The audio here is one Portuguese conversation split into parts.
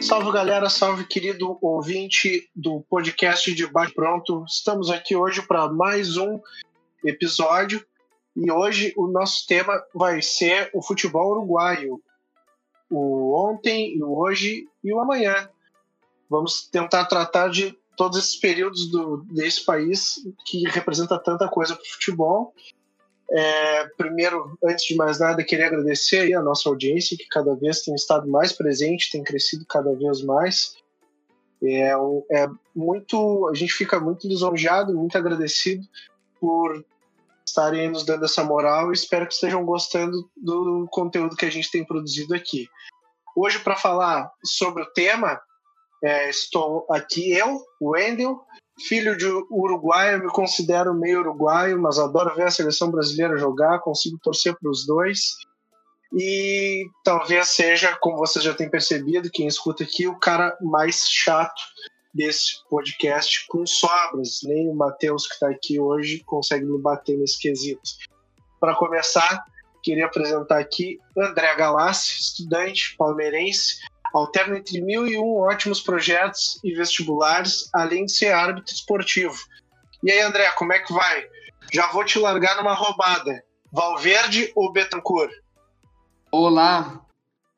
Salve galera, salve querido ouvinte do podcast de Bate Pronto. Estamos aqui hoje para mais um episódio e hoje o nosso tema vai ser o futebol uruguaio. O ontem, o hoje e o amanhã. Vamos tentar tratar de todos esses períodos do, desse país que representa tanta coisa para o futebol é, primeiro, antes de mais nada, queria agradecer a nossa audiência, que cada vez tem estado mais presente, tem crescido cada vez mais. É, é muito, a gente fica muito lisonjeado, muito agradecido por estarem nos dando essa moral e espero que estejam gostando do conteúdo que a gente tem produzido aqui. Hoje, para falar sobre o tema, é, estou aqui eu, Wendel, filho de uruguaio, me considero meio uruguaio, mas adoro ver a seleção brasileira jogar, consigo torcer para os dois. E talvez seja, como vocês já têm percebido, quem escuta aqui, o cara mais chato desse podcast com sobras. Nem o Matheus, que está aqui hoje, consegue me bater nesse quesito. Para começar, queria apresentar aqui André Galassi, estudante palmeirense, alterna entre mil e um ótimos projetos e vestibulares, além de ser árbitro esportivo. E aí, André, como é que vai? Já vou te largar numa roubada. Valverde ou Betancourt? Olá,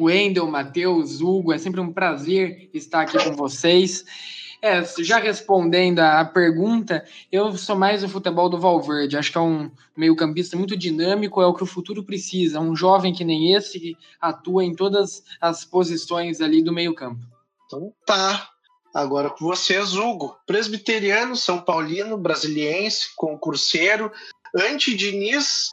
Wendel, Matheus, Hugo, é sempre um prazer estar aqui com vocês. É, já respondendo a pergunta, eu sou mais o futebol do Valverde. Acho que é um meio-campista muito dinâmico, é o que o futuro precisa. Um jovem que nem esse que atua em todas as posições ali do meio-campo. Então tá. Agora com vocês, Hugo. Presbiteriano, São Paulino, brasiliense, concurseiro, anti-Diniz.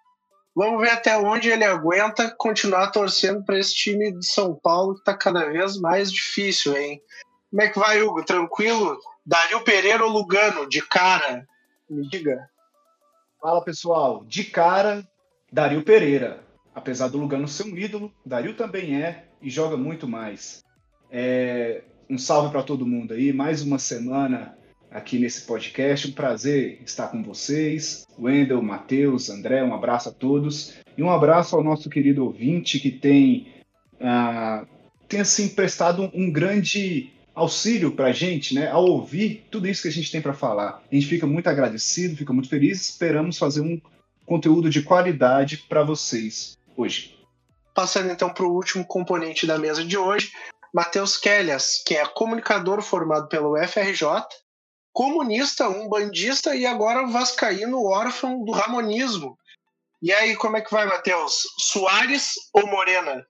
Vamos ver até onde ele aguenta continuar torcendo para esse time de São Paulo que está cada vez mais difícil, hein? Como é que vai, Hugo? Tranquilo? Dario Pereira ou Lugano? De cara? Me diga. Fala, pessoal. De cara, Dario Pereira. Apesar do Lugano ser um ídolo, Dario também é e joga muito mais. É... Um salve para todo mundo aí. Mais uma semana aqui nesse podcast. Um prazer estar com vocês. Wendel, Matheus, André, um abraço a todos. E um abraço ao nosso querido ouvinte que tem, uh, tem assim, prestado um grande auxílio para a gente, né, ao ouvir tudo isso que a gente tem para falar. A gente fica muito agradecido, fica muito feliz, esperamos fazer um conteúdo de qualidade para vocês hoje. Passando então para o último componente da mesa de hoje, Matheus Kellias, que é comunicador formado pelo FRJ, comunista, um bandista e agora vascaíno órfão do ramonismo. E aí, como é que vai, Matheus? Soares ou Morena?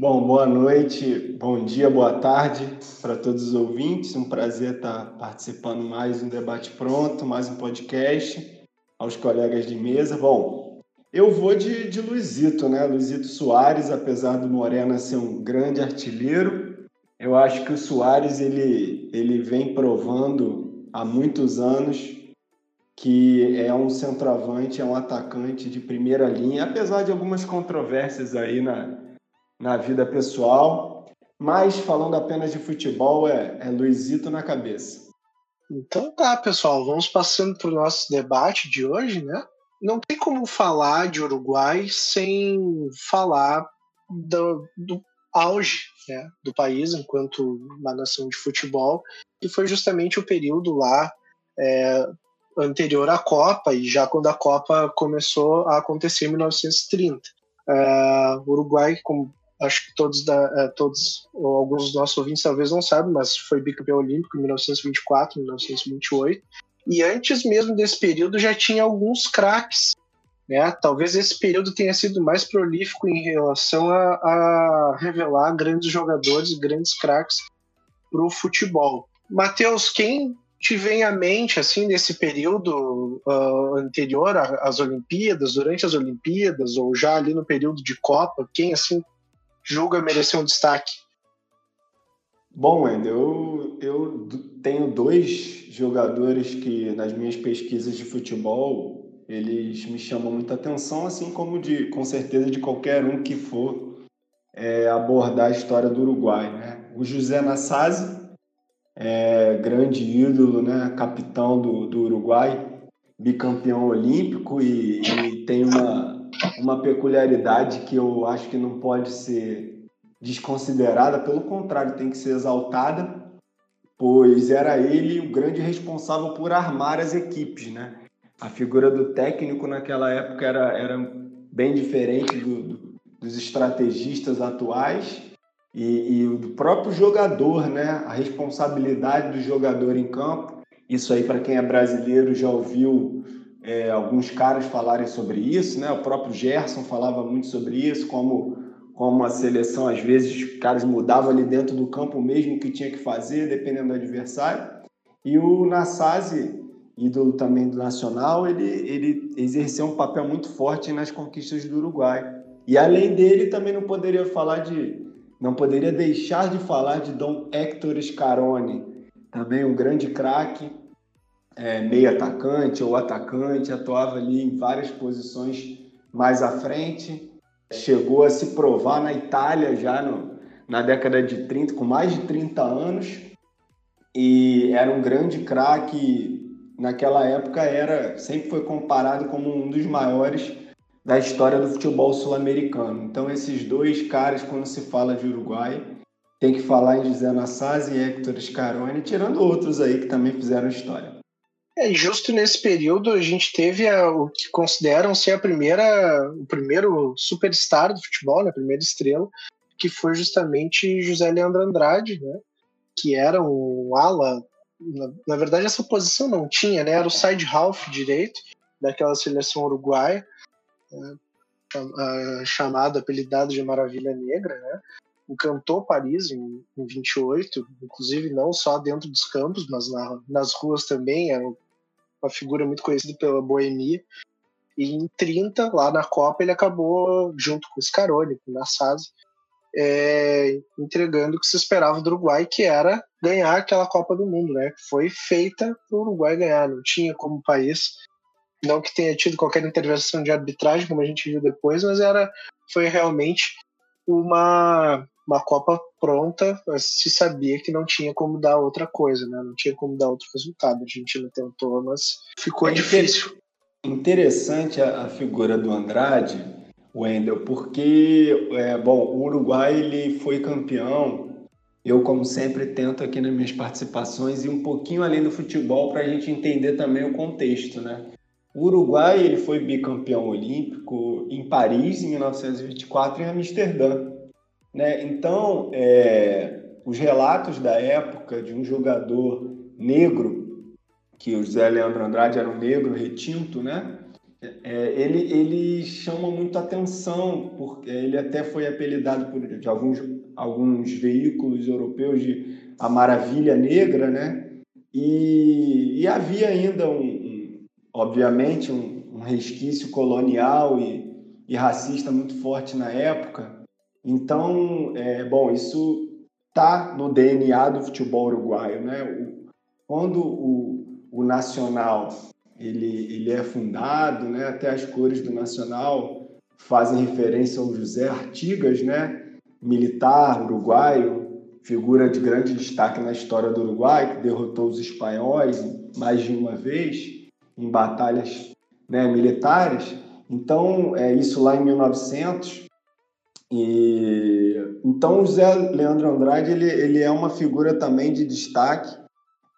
Bom, boa noite, bom dia, boa tarde para todos os ouvintes. Um prazer estar participando mais um debate pronto, mais um podcast. Aos colegas de mesa. Bom, eu vou de, de Luizito, né? Luizito Soares, apesar do Morena ser um grande artilheiro, eu acho que o Soares ele, ele vem provando há muitos anos que é um centroavante, é um atacante de primeira linha, apesar de algumas controvérsias aí na, na vida pessoal, mas falando apenas de futebol, é, é Luizito na cabeça. Então tá, pessoal, vamos passando para o nosso debate de hoje, né? Não tem como falar de Uruguai sem falar do, do auge né, do país enquanto uma nação de futebol, que foi justamente o período lá é, anterior à Copa, e já quando a Copa começou a acontecer em 1930. É, o Uruguai, como acho que todos, da, é, todos ou alguns dos nossos ouvintes talvez não sabem, mas foi bicampeão olímpico em 1924, 1928. E antes mesmo desse período já tinha alguns craques. Né? Talvez esse período tenha sido mais prolífico em relação a, a revelar grandes jogadores, grandes craques para o futebol. Matheus, quem te vem à mente assim nesse período uh, anterior às Olimpíadas, durante as Olimpíadas ou já ali no período de Copa, quem assim julga merecer um destaque? Bom, Wendel, eu, eu tenho dois jogadores que nas minhas pesquisas de futebol eles me chamam muita atenção, assim como de com certeza de qualquer um que for é, abordar a história do Uruguai, né? O José Nassasi, é, grande ídolo, né? Capitão do, do Uruguai, bicampeão olímpico e, e tem uma uma peculiaridade que eu acho que não pode ser desconsiderada, pelo contrário, tem que ser exaltada, pois era ele o grande responsável por armar as equipes, né? A figura do técnico naquela época era, era bem diferente do, do, dos estrategistas atuais e, e do próprio jogador, né? A responsabilidade do jogador em campo. Isso aí, para quem é brasileiro, já ouviu é, alguns caras falarem sobre isso, né? O próprio Gerson falava muito sobre isso, como como a seleção às vezes os caras mudavam ali dentro do campo mesmo o que tinha que fazer, dependendo do adversário. E o Nassasi, ídolo também do Nacional, ele, ele exerceu um papel muito forte nas conquistas do Uruguai. E além dele, também não poderia falar de não poderia deixar de falar de Dom Héctor Scaroni, também um grande craque, é, meio atacante ou atacante, atuava ali em várias posições mais à frente, chegou a se provar na Itália já no, na década de 30, com mais de 30 anos, e era um grande craque, naquela época era sempre foi comparado como um dos maiores da história do futebol sul-americano. Então esses dois caras, quando se fala de Uruguai, tem que falar em José Nassaz e Héctor Scaroni, tirando outros aí que também fizeram história. É, justo nesse período a gente teve a, o que consideram ser a primeira, o primeiro superstar do futebol, né, a primeira estrela, que foi justamente José Leandro Andrade, né, que era um ala, na, na verdade essa posição não tinha, né, era o side half direito daquela seleção uruguaia, né, chamado, apelidado de Maravilha Negra, né, encantou Paris em, em 28, inclusive não só dentro dos campos, mas na, nas ruas também, era uma figura muito conhecida pela boemia. E em 30, lá na Copa, ele acabou, junto com o Scaroni, com o Nassaz, é, entregando o que se esperava do Uruguai, que era ganhar aquela Copa do Mundo, né? Foi feita para o Uruguai ganhar, não tinha como país, não que tenha tido qualquer intervenção de arbitragem, como a gente viu depois, mas era, foi realmente uma, uma Copa pronta, se sabia que não tinha como dar outra coisa, né? Não tinha como dar outro resultado. A Argentina tentou, mas ficou é difícil. Interessante a, a, figura do Andrade, Wendel, porque, é, bom, o Uruguai ele foi campeão. Eu, como sempre, tento aqui nas minhas participações ir um pouquinho além do futebol para a gente entender também o contexto, né? O Uruguai ele foi bicampeão olímpico em Paris em 1924 e em Amsterdã. Né? Então, é, os relatos da época de um jogador negro, que o José Leandro Andrade era um negro retinto, né? É, ele, ele chama muito atenção, porque ele até foi apelidado por de alguns, alguns veículos europeus de a Maravilha Negra, né? E, e havia ainda, um, obviamente, um, um resquício colonial e, e racista muito forte na época, então, é, bom, isso está no DNA do futebol uruguaio, né? O, quando o, o Nacional ele, ele é fundado, né? Até as cores do Nacional fazem referência ao José Artigas, né? Militar uruguaio, figura de grande destaque na história do Uruguai, que derrotou os espanhóis mais de uma vez em batalhas né, militares. Então, é isso lá em 1900 e então o Zé Leandro Andrade ele, ele é uma figura também de destaque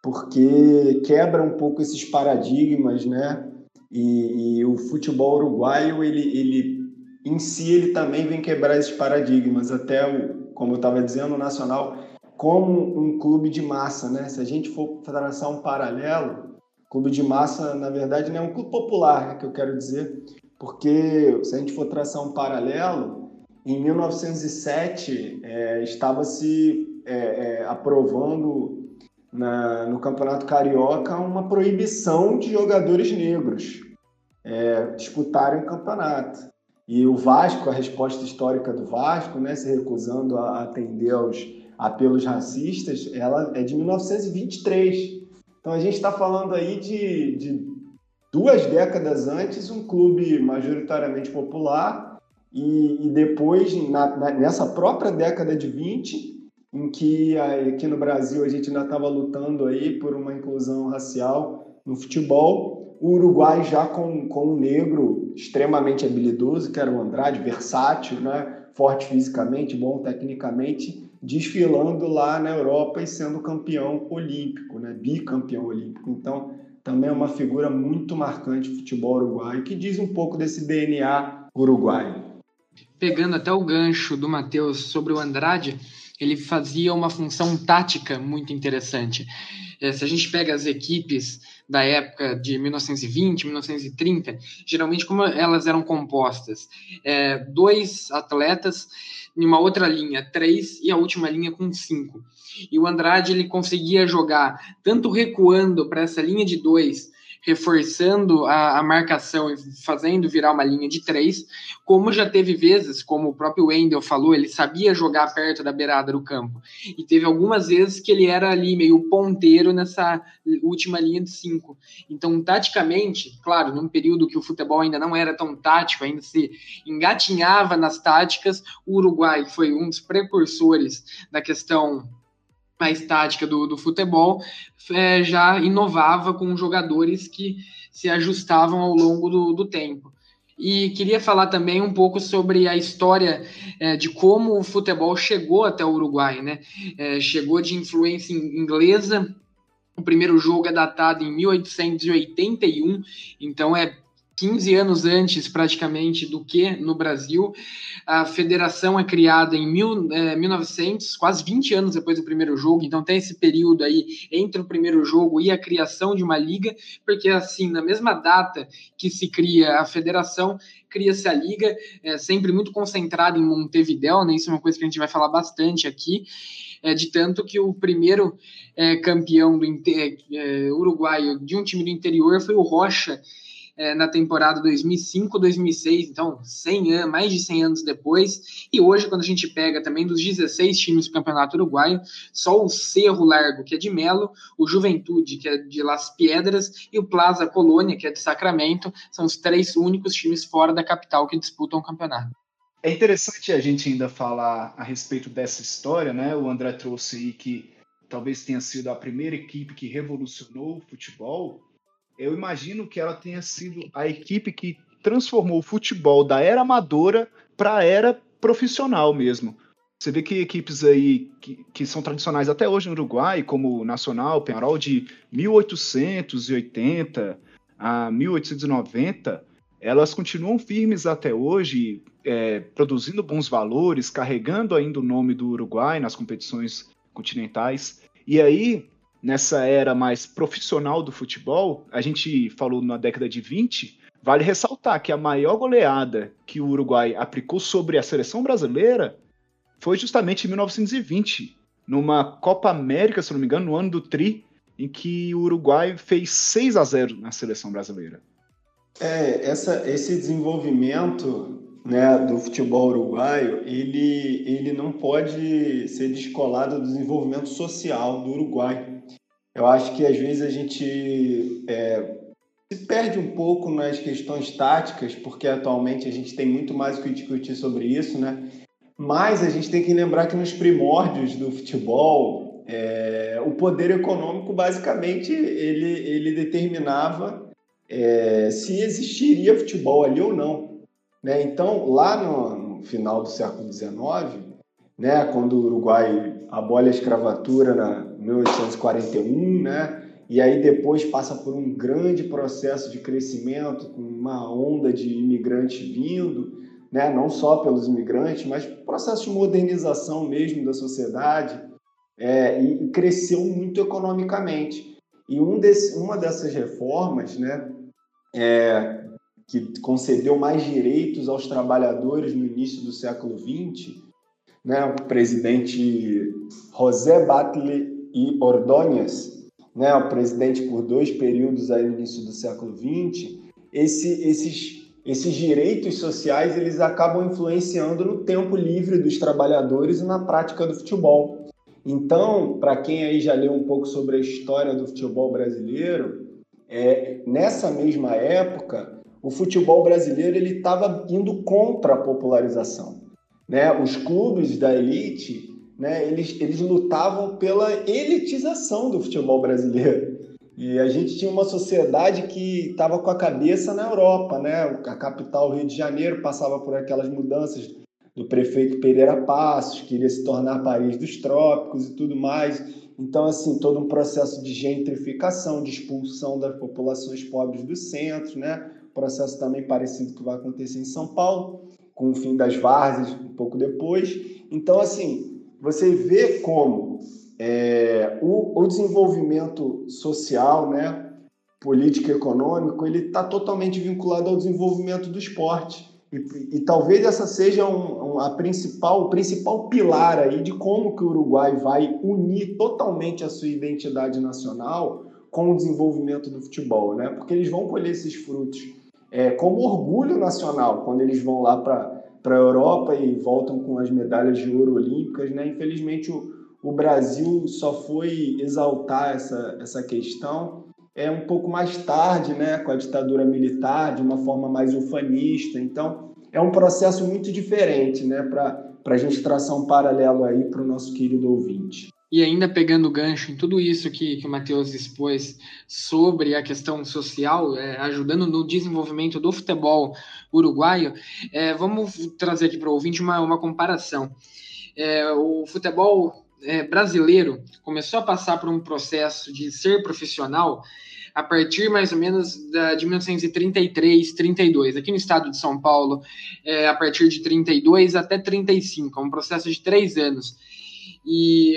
porque quebra um pouco esses paradigmas, né? E, e o futebol uruguaio ele, ele em si ele também vem quebrar esses paradigmas até o, como eu estava dizendo, o Nacional como um clube de massa, né? Se a gente for traçar um paralelo, clube de massa na verdade não é um clube popular, né, que eu quero dizer, porque se a gente for traçar um paralelo em 1907 é, estava se é, é, aprovando na, no Campeonato Carioca uma proibição de jogadores negros é, disputarem o campeonato. E o Vasco, a resposta histórica do Vasco, né, se recusando a atender aos apelos racistas, ela é de 1923. Então a gente está falando aí de, de duas décadas antes, um clube majoritariamente popular e, e depois, na, na, nessa própria década de 20, em que aqui no Brasil a gente ainda estava lutando aí por uma inclusão racial, no futebol. O Uruguai já com, com um negro extremamente habilidoso, que era o Andrade, versátil, né? forte fisicamente, bom tecnicamente, desfilando lá na Europa e sendo campeão olímpico, né? bicampeão olímpico. Então, também é uma figura muito marcante do futebol uruguaio, que diz um pouco desse DNA uruguaio. Pegando até o gancho do Matheus sobre o Andrade, ele fazia uma função tática muito interessante. É, se a gente pega as equipes da época de 1920, 1930, geralmente como elas eram compostas? É, dois atletas em uma outra linha, três, e a última linha com cinco. E o Andrade ele conseguia jogar tanto recuando para essa linha de dois, reforçando a, a, marcação e fazendo virar uma linha de três, como já teve vezes, como o próprio Wendel falou, ele sabia jogar perto da beirada do campo. E teve algumas vezes que ele era ali meio ponteiro nessa última linha de cinco. Então, taticamente, claro, num período que o futebol ainda não era tão tático, ainda se engatinhava nas táticas, o Uruguai foi um dos precursores da questão mais tática do, do futebol, é, já inovava com jogadores que se ajustavam ao longo do, do tempo. E queria falar também um pouco sobre a história é, de como o futebol chegou até o Uruguai, né? É, chegou de influência inglesa. O primeiro jogo é datado em 1881, então é 15 anos antes, praticamente, do que no Brasil. A federação é criada em mil, é, 1900, quase 20 anos depois do primeiro jogo, então tem esse período aí entre o primeiro jogo e a criação de uma liga, porque assim, na mesma data que se cria a federação, cria-se a liga, é, sempre muito concentrada em Montevideo, né? isso é uma coisa que a gente vai falar bastante aqui, é, de tanto que o primeiro é, campeão do é, uruguaio de um time do interior foi o Rocha, é, na temporada 2005-2006, então 100 anos, mais de 100 anos depois. E hoje, quando a gente pega também dos 16 times do Campeonato Uruguaio, só o Cerro Largo, que é de Melo, o Juventude, que é de Las Piedras, e o Plaza Colônia, que é de Sacramento, são os três únicos times fora da capital que disputam o campeonato. É interessante a gente ainda falar a respeito dessa história, né? O André trouxe aí que talvez tenha sido a primeira equipe que revolucionou o futebol eu imagino que ela tenha sido a equipe que transformou o futebol da era amadora para a era profissional mesmo. Você vê que equipes aí que, que são tradicionais até hoje no Uruguai, como o Nacional, Penharol, de 1880 a 1890, elas continuam firmes até hoje, é, produzindo bons valores, carregando ainda o nome do Uruguai nas competições continentais. E aí, nessa era mais profissional do futebol, a gente falou na década de 20, vale ressaltar que a maior goleada que o Uruguai aplicou sobre a seleção brasileira foi justamente em 1920, numa Copa América, se não me engano, no ano do Tri, em que o Uruguai fez 6 a 0 na seleção brasileira. É, essa, esse desenvolvimento né, do futebol uruguaio, ele, ele não pode ser descolado do desenvolvimento social do Uruguai. Eu acho que às vezes a gente é, se perde um pouco nas questões táticas, porque atualmente a gente tem muito mais o que discutir sobre isso, né? Mas a gente tem que lembrar que nos primórdios do futebol, é, o poder econômico basicamente ele, ele determinava é, se existiria futebol ali ou não. Né? Então, lá no, no final do século XIX, né, quando o Uruguai abole a escravatura na 1841, né, e aí depois passa por um grande processo de crescimento, com uma onda de imigrantes vindo, né, não só pelos imigrantes, mas processo de modernização mesmo da sociedade, é, e, cresceu muito economicamente. E um desse, uma dessas reformas, né, é, que concedeu mais direitos aos trabalhadores no início do século XX, né, o presidente José Batlle e Ordóñez, né, o presidente por dois períodos aí no início do século XX, esse, esses, esses direitos sociais eles acabam influenciando no tempo livre dos trabalhadores e na prática do futebol. Então, para quem aí já leu um pouco sobre a história do futebol brasileiro, é, nessa mesma época, o futebol brasileiro ele estava indo contra a popularização. Né? Os clubes da elite, né, eles, eles lutavam pela elitização do futebol brasileiro. E a gente tinha uma sociedade que estava com a cabeça na Europa, né? A capital Rio de Janeiro passava por aquelas mudanças do prefeito Pereira Passos, queria se tornar Paris dos trópicos e tudo mais. Então, assim, todo um processo de gentrificação, de expulsão das populações pobres do centro, né? Processo também parecido que vai acontecer em São Paulo, com o fim das várzeas um pouco depois. Então, assim, você vê como é, o, o, desenvolvimento social, né, político econômico, ele está totalmente vinculado ao desenvolvimento do esporte. E, e talvez essa seja um, um, a principal, o principal pilar aí de como que o Uruguai vai unir totalmente a sua identidade nacional com o desenvolvimento do futebol, né? Porque eles vão colher esses frutos é, como orgulho nacional quando eles vão lá para para a Europa e voltam com as medalhas de ouro olímpicas, né? Infelizmente o, o Brasil só foi exaltar essa, essa questão é um pouco mais tarde, né, com a ditadura militar, de uma forma mais ufanista. Então, é um processo muito diferente, né, para a gente traçar um paralelo aí para o nosso querido ouvinte. E ainda pegando o gancho em tudo isso que, que o Matheus expôs sobre a questão social, é, ajudando no desenvolvimento do futebol uruguaio, é, vamos trazer aqui para o ouvinte uma, uma comparação. É, o futebol é, brasileiro começou a passar por um processo de ser profissional a partir mais ou menos da, de 1933, 32. Aqui no estado de São Paulo, é, a partir de 32 até 35, é um processo de três anos. E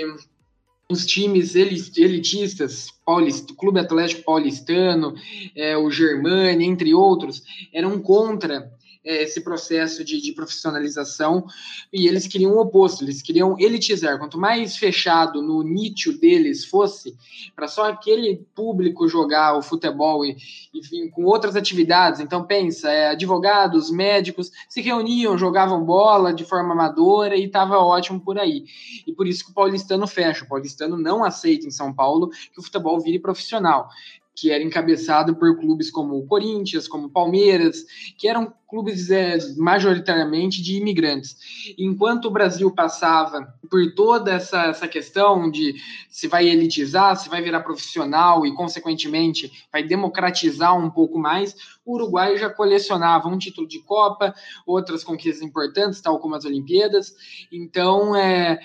os times elitistas, Paulista, Clube Atlético Paulistano, é, o Germani, entre outros, eram contra esse processo de, de, profissionalização e eles queriam o oposto, eles queriam elitizar. Quanto mais fechado no nicho deles fosse, para só aquele público jogar o futebol e, enfim, com outras atividades. Então, pensa, é, advogados, médicos se reuniam, jogavam bola de forma amadora e estava ótimo por aí. E por isso que o paulistano fecha. O paulistano não aceita em São Paulo que o futebol vire profissional que era encabeçado por clubes como o Corinthians, como o Palmeiras, que eram clubes é, majoritariamente de imigrantes. Enquanto o Brasil passava por toda essa, essa questão de se vai elitizar, se vai virar profissional e, consequentemente, vai democratizar um pouco mais, o Uruguai já colecionava um título de Copa, outras conquistas importantes, tal como as Olimpíadas. Então, é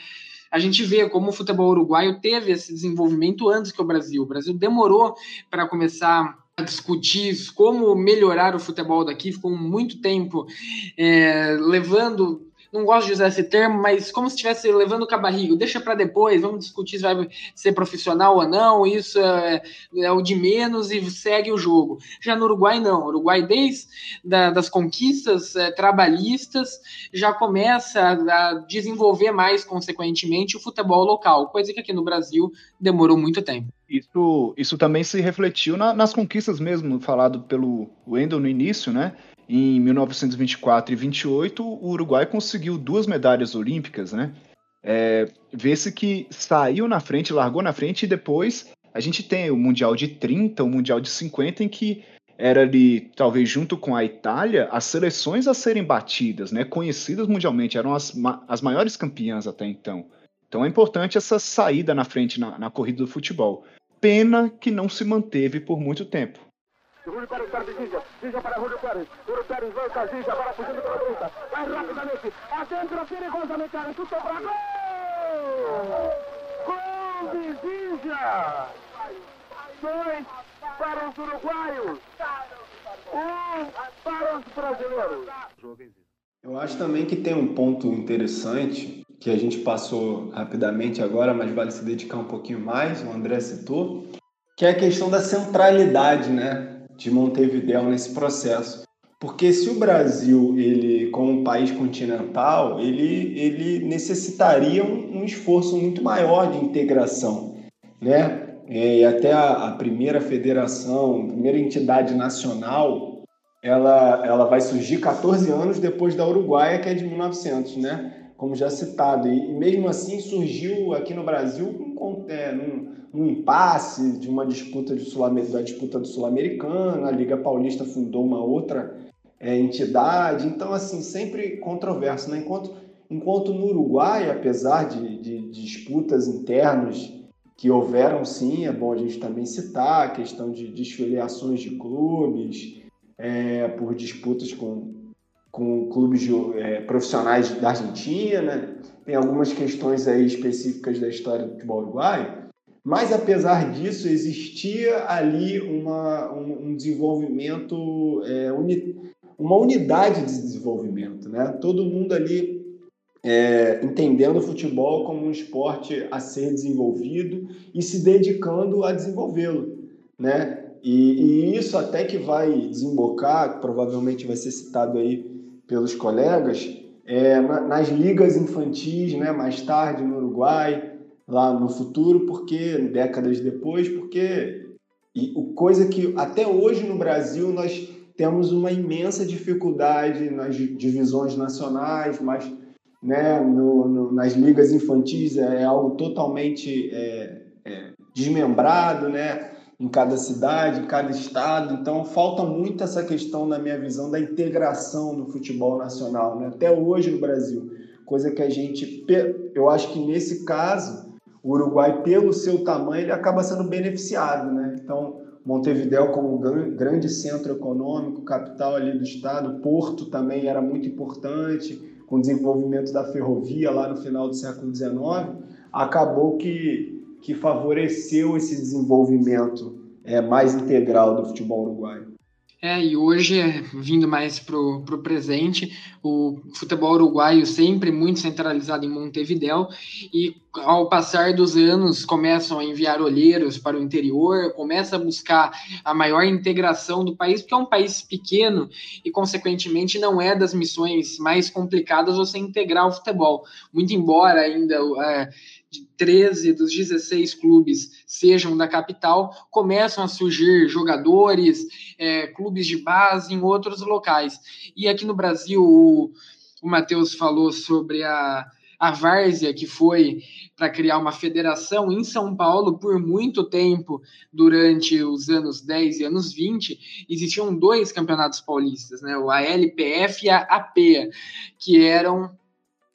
a gente vê como o futebol uruguaio teve esse desenvolvimento antes que o Brasil. O Brasil demorou para começar a discutir como melhorar o futebol daqui, ficou muito tempo é, levando não gosto de usar esse termo, mas como se estivesse levando com a barriga, deixa para depois, vamos discutir se vai ser profissional ou não, isso é, é, o de menos e segue o jogo. Já no Uruguai, não. O Uruguai, desde da, das conquistas é, trabalhistas, já começa a, a desenvolver mais, consequentemente, o futebol local, coisa que aqui no Brasil demorou muito tempo. Isso, isso também se refletiu na, nas conquistas mesmo, falado pelo Wendel no início, né? Em 1924 e 28, o Uruguai conseguiu duas medalhas olímpicas, né? É, Vê-se que saiu na frente, largou na frente, e depois a gente tem o Mundial de 30, o Mundial de 50, em que era ali, talvez junto com a Itália, as seleções a serem batidas, né? Conhecidas mundialmente, eram as, as maiores campeãs até então. Então é importante essa saída na frente na, na corrida do futebol. Pena que não se manteve por muito tempo. Pérez para Ginja. Ginja para Júlio Pérez. Júlio Pérez volta. Ginja para fugindo pela direita. Vai rapidamente. Adentro perigosamente. Área. Chutou para gol! Gol de Ginja! Dois para os uruguaios. Um para os brasileiros. Eu acho também que tem um ponto interessante que a gente passou rapidamente agora, mas vale se dedicar um pouquinho mais, o André citou, que é a questão da centralidade, né? De Montevideo nesse processo. Porque se o Brasil, ele como um país continental, ele, ele necessitaria um, um esforço muito maior de integração, né? É, e até a, a, primeira federação, a primeira entidade nacional, ela, ela vai surgir 14 anos depois da Uruguaia, que é de 1900, né? Como já citado. E, e mesmo assim surgiu aqui no Brasil um, é, num, um impasse de uma disputa de Sul da disputa do Sul-Americano, a Liga Paulista fundou uma outra é, entidade, então assim sempre controverso, né? Enquanto enquanto no Uruguai, apesar de, de, de disputas internas que houveram sim, é bom a gente também citar a questão de desfiliações de clubes, é, por disputas com, com clubes de, é, profissionais da Argentina, tem algumas questões aí específicas da história do futebol uruguaio, mas apesar disso existia ali uma, um, um desenvolvimento, é, uni, uma unidade de desenvolvimento, né? Todo mundo ali é, entendendo o futebol como um esporte a ser desenvolvido e se dedicando a desenvolvê-lo, né? E, e, isso até que vai desembocar, provavelmente vai ser citado aí pelos colegas, é, nas ligas infantis, né? Mais tarde no Uruguai, lá no futuro, porque décadas depois, porque e o coisa que até hoje no Brasil nós temos uma imensa dificuldade nas divisões nacionais, mas né, no, no, nas ligas infantis é, é algo totalmente é, é, desmembrado, né, em cada cidade, em cada estado. Então falta muito essa questão, na minha visão, da integração no futebol nacional, né, até hoje no Brasil, coisa que a gente, eu acho que nesse caso o Uruguai, pelo seu tamanho, ele acaba sendo beneficiado, né? Então Montevideo como grande centro econômico, capital ali do estado, Porto também era muito importante com o desenvolvimento da ferrovia lá no final do século XIX, acabou que, que favoreceu esse desenvolvimento é, mais integral do futebol uruguaio. É, e hoje, é, vindo mais pro, pro presente, o futebol uruguaio sempre muito centralizado em Montevidéu, e ao passar dos anos começam a enviar olheiros para o interior, começa a buscar a maior integração do país, porque é um país pequeno e, consequentemente, não é das missões mais complicadas você integrar o futebol. Muito embora ainda é, de 13 dos 16 clubes sejam da capital, começam a surgir jogadores, é, clubes de base em outros locais. E aqui no Brasil, o, o Matheus falou sobre a, a Várzea, que foi para criar uma federação em São Paulo por muito tempo, durante os anos 10 e anos 20, existiam dois campeonatos paulistas, né? a LPF e a APEA, que eram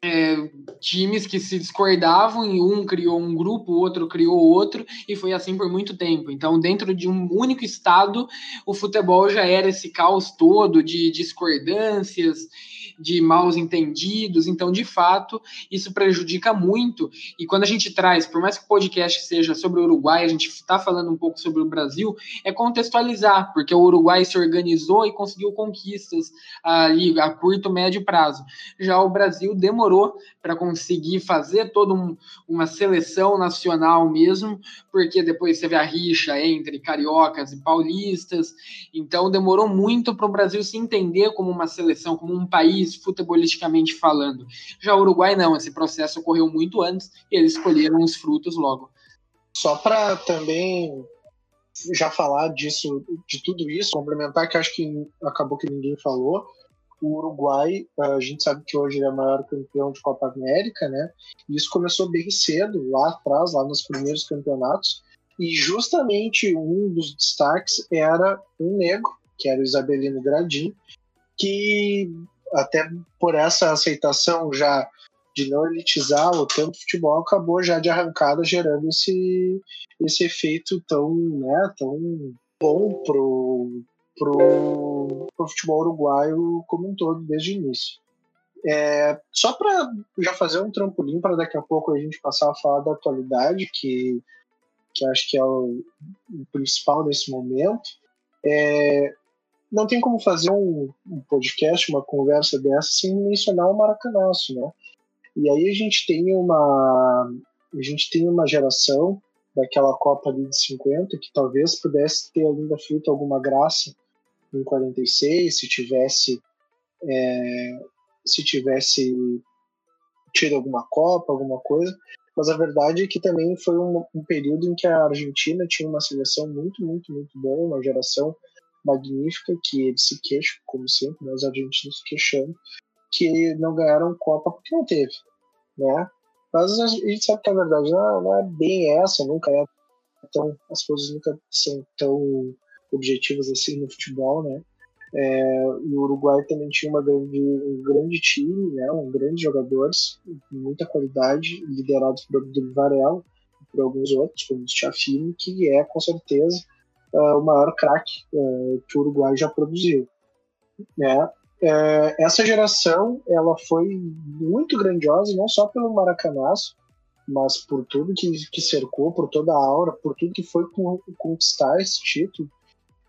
é, times que se discordavam e um criou um grupo, o outro criou outro, e foi assim por muito tempo. Então, dentro de um único estado, o futebol já era esse caos todo de discordâncias de maus entendidos. Então, de fato, isso prejudica muito. E quando a gente traz, por mais que o podcast seja sobre o Uruguai, a gente está falando um pouco sobre o Brasil, é contextualizar, porque o Uruguai se organizou e conseguiu conquistas ali a curto, médio prazo. Já o Brasil demorou para conseguir fazer toda um, uma seleção nacional mesmo, porque depois teve a rixa entre cariocas e paulistas. Então, demorou muito para o Brasil se entender como uma seleção, como um país futebolisticamente falando. Já o Uruguai não, esse processo ocorreu muito antes e eles escolheram os frutos logo. Só para também já falar disso, de tudo isso, complementar que acho que acabou que ninguém falou. O Uruguai, a gente sabe que hoje ele é o maior campeão de Copa América, né? E isso começou bem cedo, lá atrás, lá nos primeiros campeonatos. E justamente um dos destaques era um negro, que era o Isabelino Gradin, que até por essa aceitação já de não elitizar o tanto futebol, acabou já de arrancada gerando esse, esse efeito tão, né, tão bom pro, pro, pro futebol uruguaio como um todo desde o início. É, só para já fazer um trampolim para daqui a pouco a gente passar a falar da atualidade, que, que acho que é o, o principal nesse momento. É, não tem como fazer um, um, podcast, uma conversa dessa sem mencionar o Maracanaço, né? E aí a gente tem uma a gente tem uma geração daquela Copa de 50 que talvez pudesse ter ainda feito alguma graça em 46 se tivesse é, se tivesse tido alguma Copa, alguma coisa. Mas a verdade é que também foi um, um período em que a Argentina tinha uma seleção muito, muito, muito boa, uma geração magnífica que eles se queixam, como sempre, né, os argentinos se queixando, que não ganharam Copa porque não teve, né? Mas a gente sabe que a verdade não, não é bem essa, nunca é tão, as coisas nunca são tão objetivas assim no futebol, né? É, o Uruguai também tinha uma grande, um grande time, né? Um grandes jogadores, muita qualidade, liderados por Abdul Varela, por alguns outros, como o Stiafini, que é com certeza uh, o maior craque uh, que o Uruguai já produziu. Né? Uh, essa geração ela foi muito grandiosa, não só pelo Maracanazo, mas por tudo que, que cercou, por toda a aura, por tudo que foi conquistar esse título.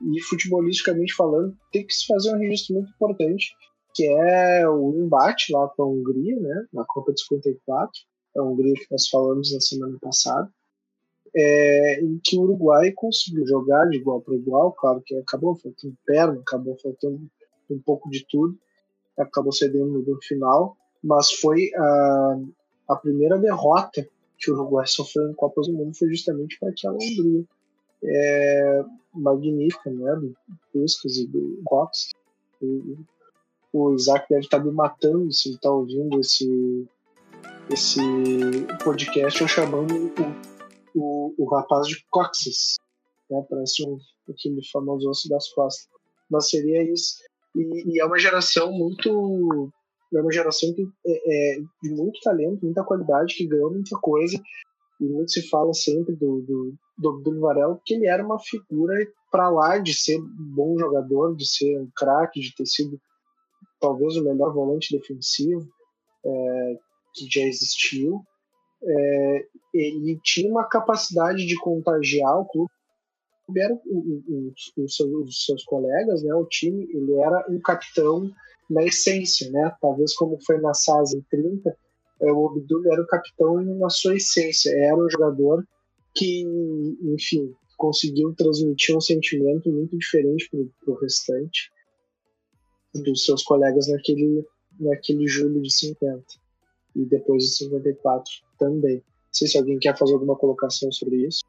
E futebolisticamente falando, tem que se fazer um registro muito importante, que é o embate lá com a Hungria, né, na Copa de 54, a Hungria que nós falamos na semana passada, é, em que o Uruguai conseguiu jogar de igual para igual, claro que acabou faltando perna, acabou faltando um pouco de tudo, acabou cedendo no final, mas foi a, a primeira derrota que o Uruguai sofreu em Copas do Mundo foi justamente para aquela Hungria. É, magnífica, né? Do Puskas e do Cox. O, Isaac deve estar me matando se ele está ouvindo esse, esse podcast eu chamando o, o, o rapaz de Coxes. Né? Parece um, aquele famoso osso das costas. Mas seria isso. E, e é uma geração muito é uma geração que é, é, de muito talento, muita qualidade, que ganhou muita coisa. E muito se fala sempre do, do, do, do Varela, que ele era uma figura para lá de ser bom jogador, de ser um craque, de ter sido talvez o melhor volante defensivo é, que já existiu. É, ele tinha uma capacidade de contagiar o clube era os, os, seus colegas, né, o time, ele era um capitão na essência, né? Talvez como foi na SAS em 30, é, o Abdul era o capitão na sua essência, era um jogador que, enfim, conseguiu transmitir um sentimento muito diferente para o restante dos seus colegas naquele, naquele julho de 50 e depois de 54 também. Não sei se alguém quer fazer alguma colocação sobre isso.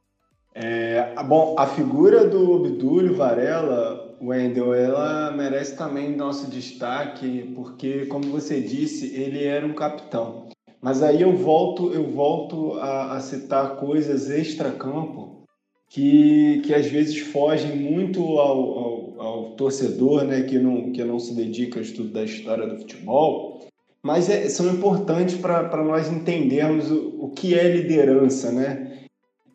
É, bom, a figura do Obdúlio Varela, Wendel, ela merece também nosso destaque, porque, como você disse, ele era um capitão. Mas aí eu volto, eu volto a, a citar coisas extra-campo que, que às vezes fogem muito ao, ao, ao, torcedor né, que, não, que não se dedica ao estudo da história do futebol, mas é, são importantes para nós entendermos o, o que é liderança, né?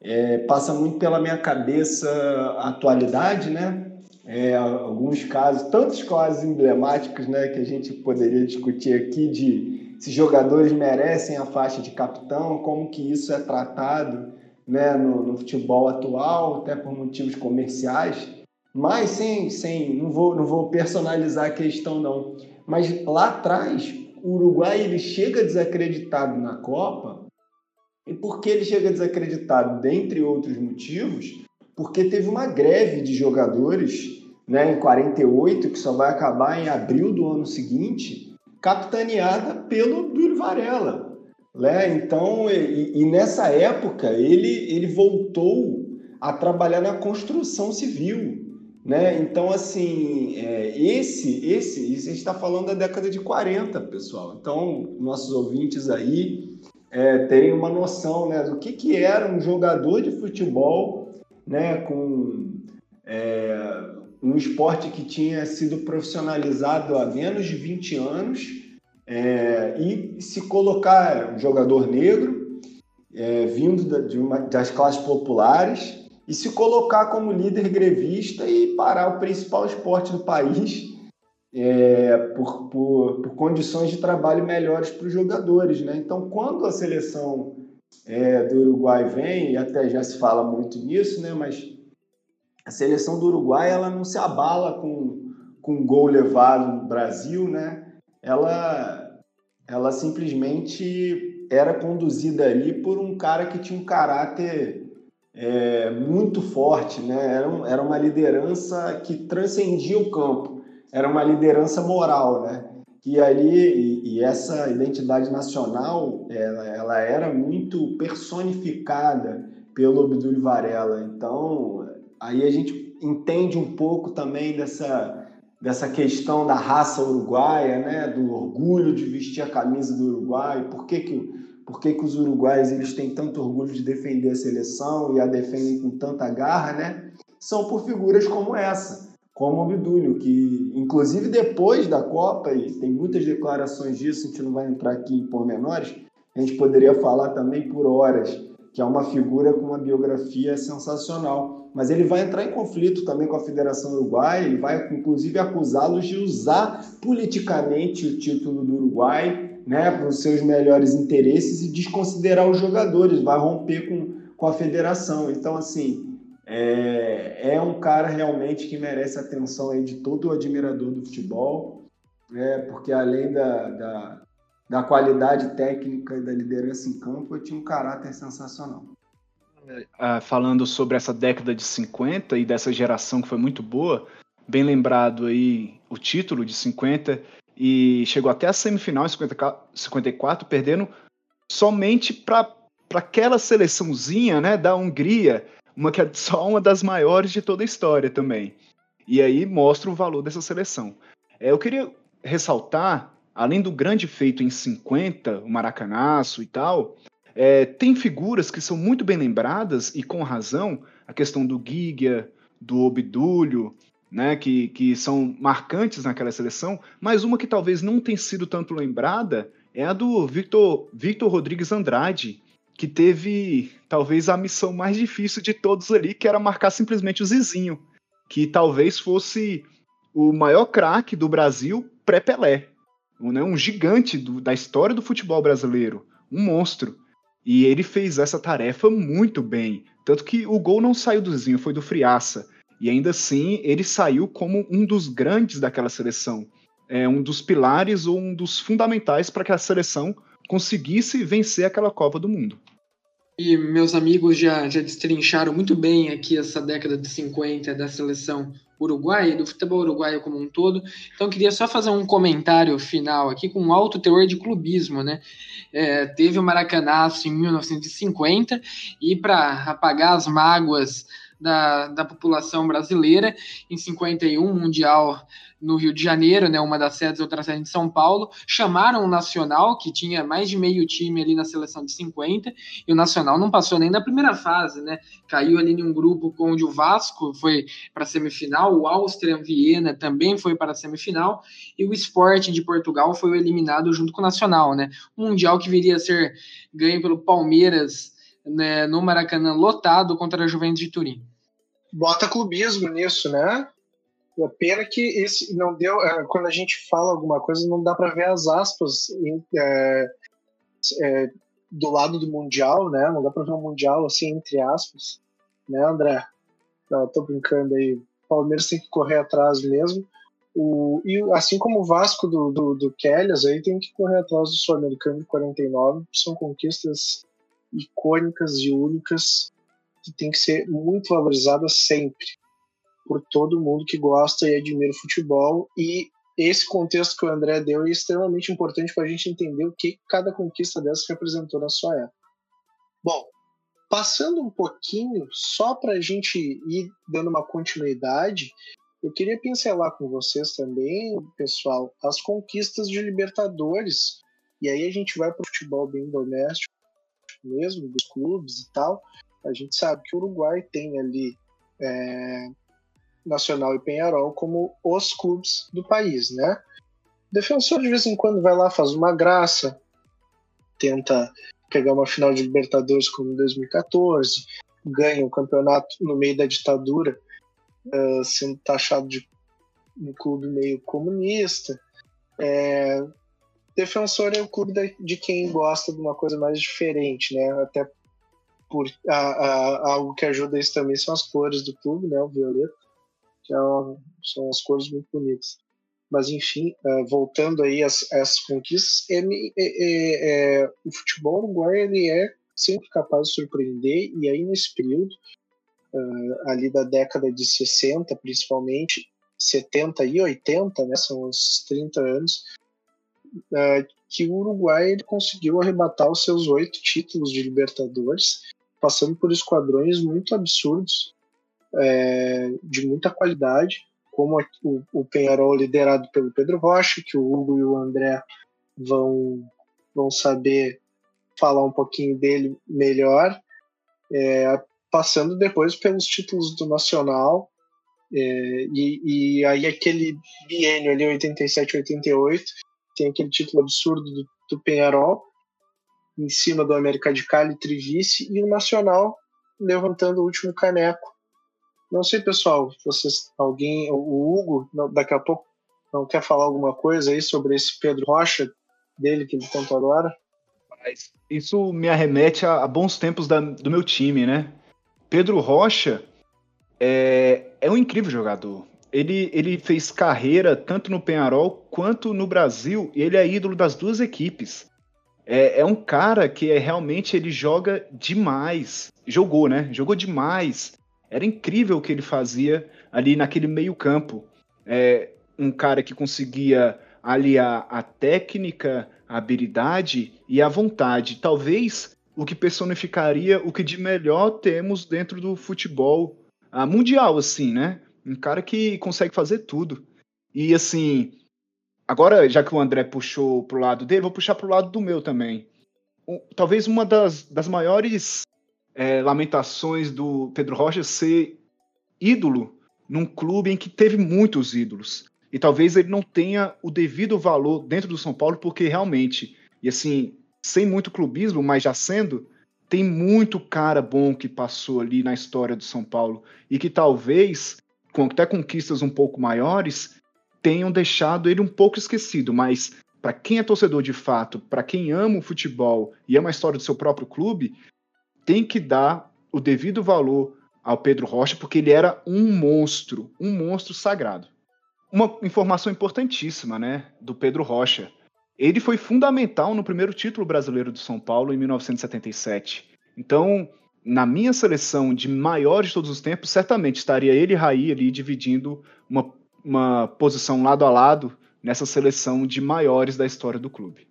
É, passa muito pela minha cabeça a atualidade, né? É, alguns casos, tantos casos emblemáticos, né, que a gente poderia discutir aqui de se jogadores merecem a faixa de capitão, como que isso é tratado, né, no, no futebol atual, até por motivos comerciais. Mas sem, sem, não vou, não vou personalizar a questão não. Mas lá atrás, o Uruguai ele chega desacreditado na Copa e por que ele chega desacreditado? Dentre outros motivos, porque teve uma greve de jogadores né, em 48, que só vai acabar em abril do ano seguinte, capitaneada pelo Duro Varela. Né? Então, e, e, nessa época, ele, ele voltou a trabalhar na construção civil. Né? Então, assim, é, esse, esse, a gente está falando da década de 40, pessoal. Então, nossos ouvintes aí, é, terem uma noção né, do que, que era um jogador de futebol né, com é, um esporte que tinha sido profissionalizado há menos de 20 anos é, e se colocar um jogador negro é, vindo da, uma, das classes populares e se colocar como líder grevista e parar o principal esporte do país é, por, por, por, condições de trabalho melhores para os jogadores. Né? Então, quando a seleção é, do Uruguai vem, e até já se fala muito nisso, né? mas a seleção do Uruguai ela não se abala com, com um gol levado no Brasil, né? ela, ela simplesmente era conduzida ali por um cara que tinha um caráter é, muito forte, né? era, um, era uma liderança que transcendia o campo era uma liderança moral, né? E ali e, e essa identidade nacional, ela, ela, era muito personificada pelo Obdúlio Varela. Então, aí a gente entende um pouco também dessa dessa questão da raça uruguaia, né? Do orgulho de vestir a camisa do Uruguai. Por que que por que, que os uruguaios eles têm tanto orgulho de defender a seleção e a defendem com tanta garra, né? São por figuras como essa como o Abdúlio, que inclusive depois da Copa, e tem muitas declarações disso, a gente não vai entrar aqui em pormenores, a gente poderia falar também por horas que é uma figura com uma biografia sensacional. Mas ele vai entrar em conflito também com a Federação Uruguai, ele vai inclusive acusá-los de usar politicamente o título do Uruguai né, para os seus melhores interesses e desconsiderar os jogadores, vai romper com, com a federação. Então, assim, é, é um cara realmente que merece a atenção aí de todo o admirador do futebol, né, porque além da, da da qualidade técnica e da liderança em campo, eu tinha um caráter sensacional. Ah, falando sobre essa década de 50 e dessa geração que foi muito boa, bem lembrado aí o título de 50 e chegou até a semifinal em 54, perdendo somente para aquela seleçãozinha né, da Hungria, uma que é só uma das maiores de toda a história também. E aí mostra o valor dessa seleção. É, eu queria ressaltar além do grande feito em 50, o Maracanaço e tal, é, tem figuras que são muito bem lembradas e com razão, a questão do Gigia, do Obdúlio, né, que, que são marcantes naquela seleção, mas uma que talvez não tenha sido tanto lembrada é a do Victor, Victor Rodrigues Andrade, que teve talvez a missão mais difícil de todos ali, que era marcar simplesmente o Zizinho, que talvez fosse o maior craque do Brasil pré-Pelé né, um gigante do, da história do futebol brasileiro, um monstro. E ele fez essa tarefa muito bem. Tanto que o gol não saiu do Zinho, foi do Friaça. E ainda assim, ele saiu como um dos grandes daquela seleção. É um dos pilares ou um dos fundamentais para que a seleção conseguisse vencer aquela Copa do Mundo. E meus amigos já, já destrincharam muito bem aqui essa década de 50 da seleção uruguaia, do futebol uruguaio como um todo. Então, queria só fazer um comentário final aqui com um alto teor de clubismo, né? É, teve o Maracanaço em 1950 e para apagar as mágoas da, da população brasileira, em 51, Mundial no Rio de Janeiro, né, uma das sedes, outra sede em São Paulo, chamaram o Nacional, que tinha mais de meio time ali na seleção de 50, e o Nacional não passou nem da primeira fase, né? Caiu ali em um grupo onde o Vasco foi para a semifinal, o Áustria Viena também foi para a semifinal, e o Sporting de Portugal foi eliminado junto com o Nacional, né? Um mundial que viria a ser ganho pelo Palmeiras né, no Maracanã lotado contra a Juventus de Turim. Bota clubismo nisso, né? A pena que esse não deu. É, quando a gente fala alguma coisa, não dá para ver as aspas é, é, do lado do Mundial, né? Não dá para ver o um Mundial assim, entre aspas. Né, André? Não, tô brincando aí. Palmeiras tem que correr atrás mesmo. O, e assim como o Vasco do, do, do aí tem que correr atrás do Sul-Americano de 49. São conquistas icônicas e únicas que tem que ser muito valorizadas sempre por todo mundo que gosta e admira o futebol. E esse contexto que o André deu é extremamente importante para a gente entender o que cada conquista dessa representou na sua época. Bom, passando um pouquinho, só para a gente ir dando uma continuidade, eu queria pincelar com vocês também, pessoal, as conquistas de Libertadores. E aí a gente vai para o futebol bem doméstico mesmo, dos clubes e tal. A gente sabe que o Uruguai tem ali é, Nacional e Penharol como os clubes do país, né? O defensor de vez em quando vai lá, faz uma graça, tenta pegar uma final de Libertadores como em 2014, ganha o campeonato no meio da ditadura, uh, sendo taxado de um clube meio comunista. É, defensor é o clube de quem gosta de uma coisa mais diferente, né? Até por a, a, algo que ajuda isso também são as cores do clube, né? O violeta que é são as cores muito bonitas. Mas, enfim, uh, voltando aí às, às conquistas, é, é, o futebol uruguaio ele é sempre capaz de surpreender, e aí nesse período, uh, ali da década de 60, principalmente, 70 e 80, né, são os 30 anos, uh, que o Uruguai ele conseguiu arrebatar os seus oito títulos de Libertadores, passando por esquadrões muito absurdos, é, de muita qualidade, como o, o Penharol liderado pelo Pedro Rocha, que o Hugo e o André vão, vão saber falar um pouquinho dele melhor, é, passando depois pelos títulos do Nacional, é, e, e, aí aquele biênio ali, 87, 88, tem aquele título absurdo do, do Penharol, em cima do América de Cali, trivice, e o Nacional levantando o último caneco. Não sei, pessoal, vocês, alguém, o Hugo, daqui a pouco, não quer falar alguma coisa aí sobre esse Pedro Rocha dele que ele tanto adora? Isso me arremete a, a bons tempos da, do meu time, né? Pedro Rocha é, é um incrível jogador. Ele, ele fez carreira tanto no Penharol quanto no Brasil, e ele é ídolo das duas equipes. É, é um cara que é, realmente ele joga demais. Jogou, né? Jogou demais. Era incrível o que ele fazia ali naquele meio-campo. É, um cara que conseguia aliar a técnica, a habilidade e a vontade. Talvez o que personificaria o que de melhor temos dentro do futebol uh, mundial, assim, né? Um cara que consegue fazer tudo. E assim, agora já que o André puxou pro lado dele, vou puxar pro lado do meu também. Um, talvez uma das, das maiores é, lamentações do Pedro Rocha ser ídolo num clube em que teve muitos ídolos. E talvez ele não tenha o devido valor dentro do São Paulo, porque realmente, e assim, sem muito clubismo, mas já sendo, tem muito cara bom que passou ali na história do São Paulo e que talvez, com até conquistas um pouco maiores, tenham deixado ele um pouco esquecido, mas para quem é torcedor de fato, para quem ama o futebol e ama a história do seu próprio clube, tem que dar o devido valor ao Pedro Rocha, porque ele era um monstro, um monstro sagrado uma informação importantíssima, né, do Pedro Rocha. Ele foi fundamental no primeiro título brasileiro do São Paulo em 1977. Então, na minha seleção de maiores de todos os tempos, certamente estaria ele e Raí ali dividindo uma, uma posição lado a lado nessa seleção de maiores da história do clube.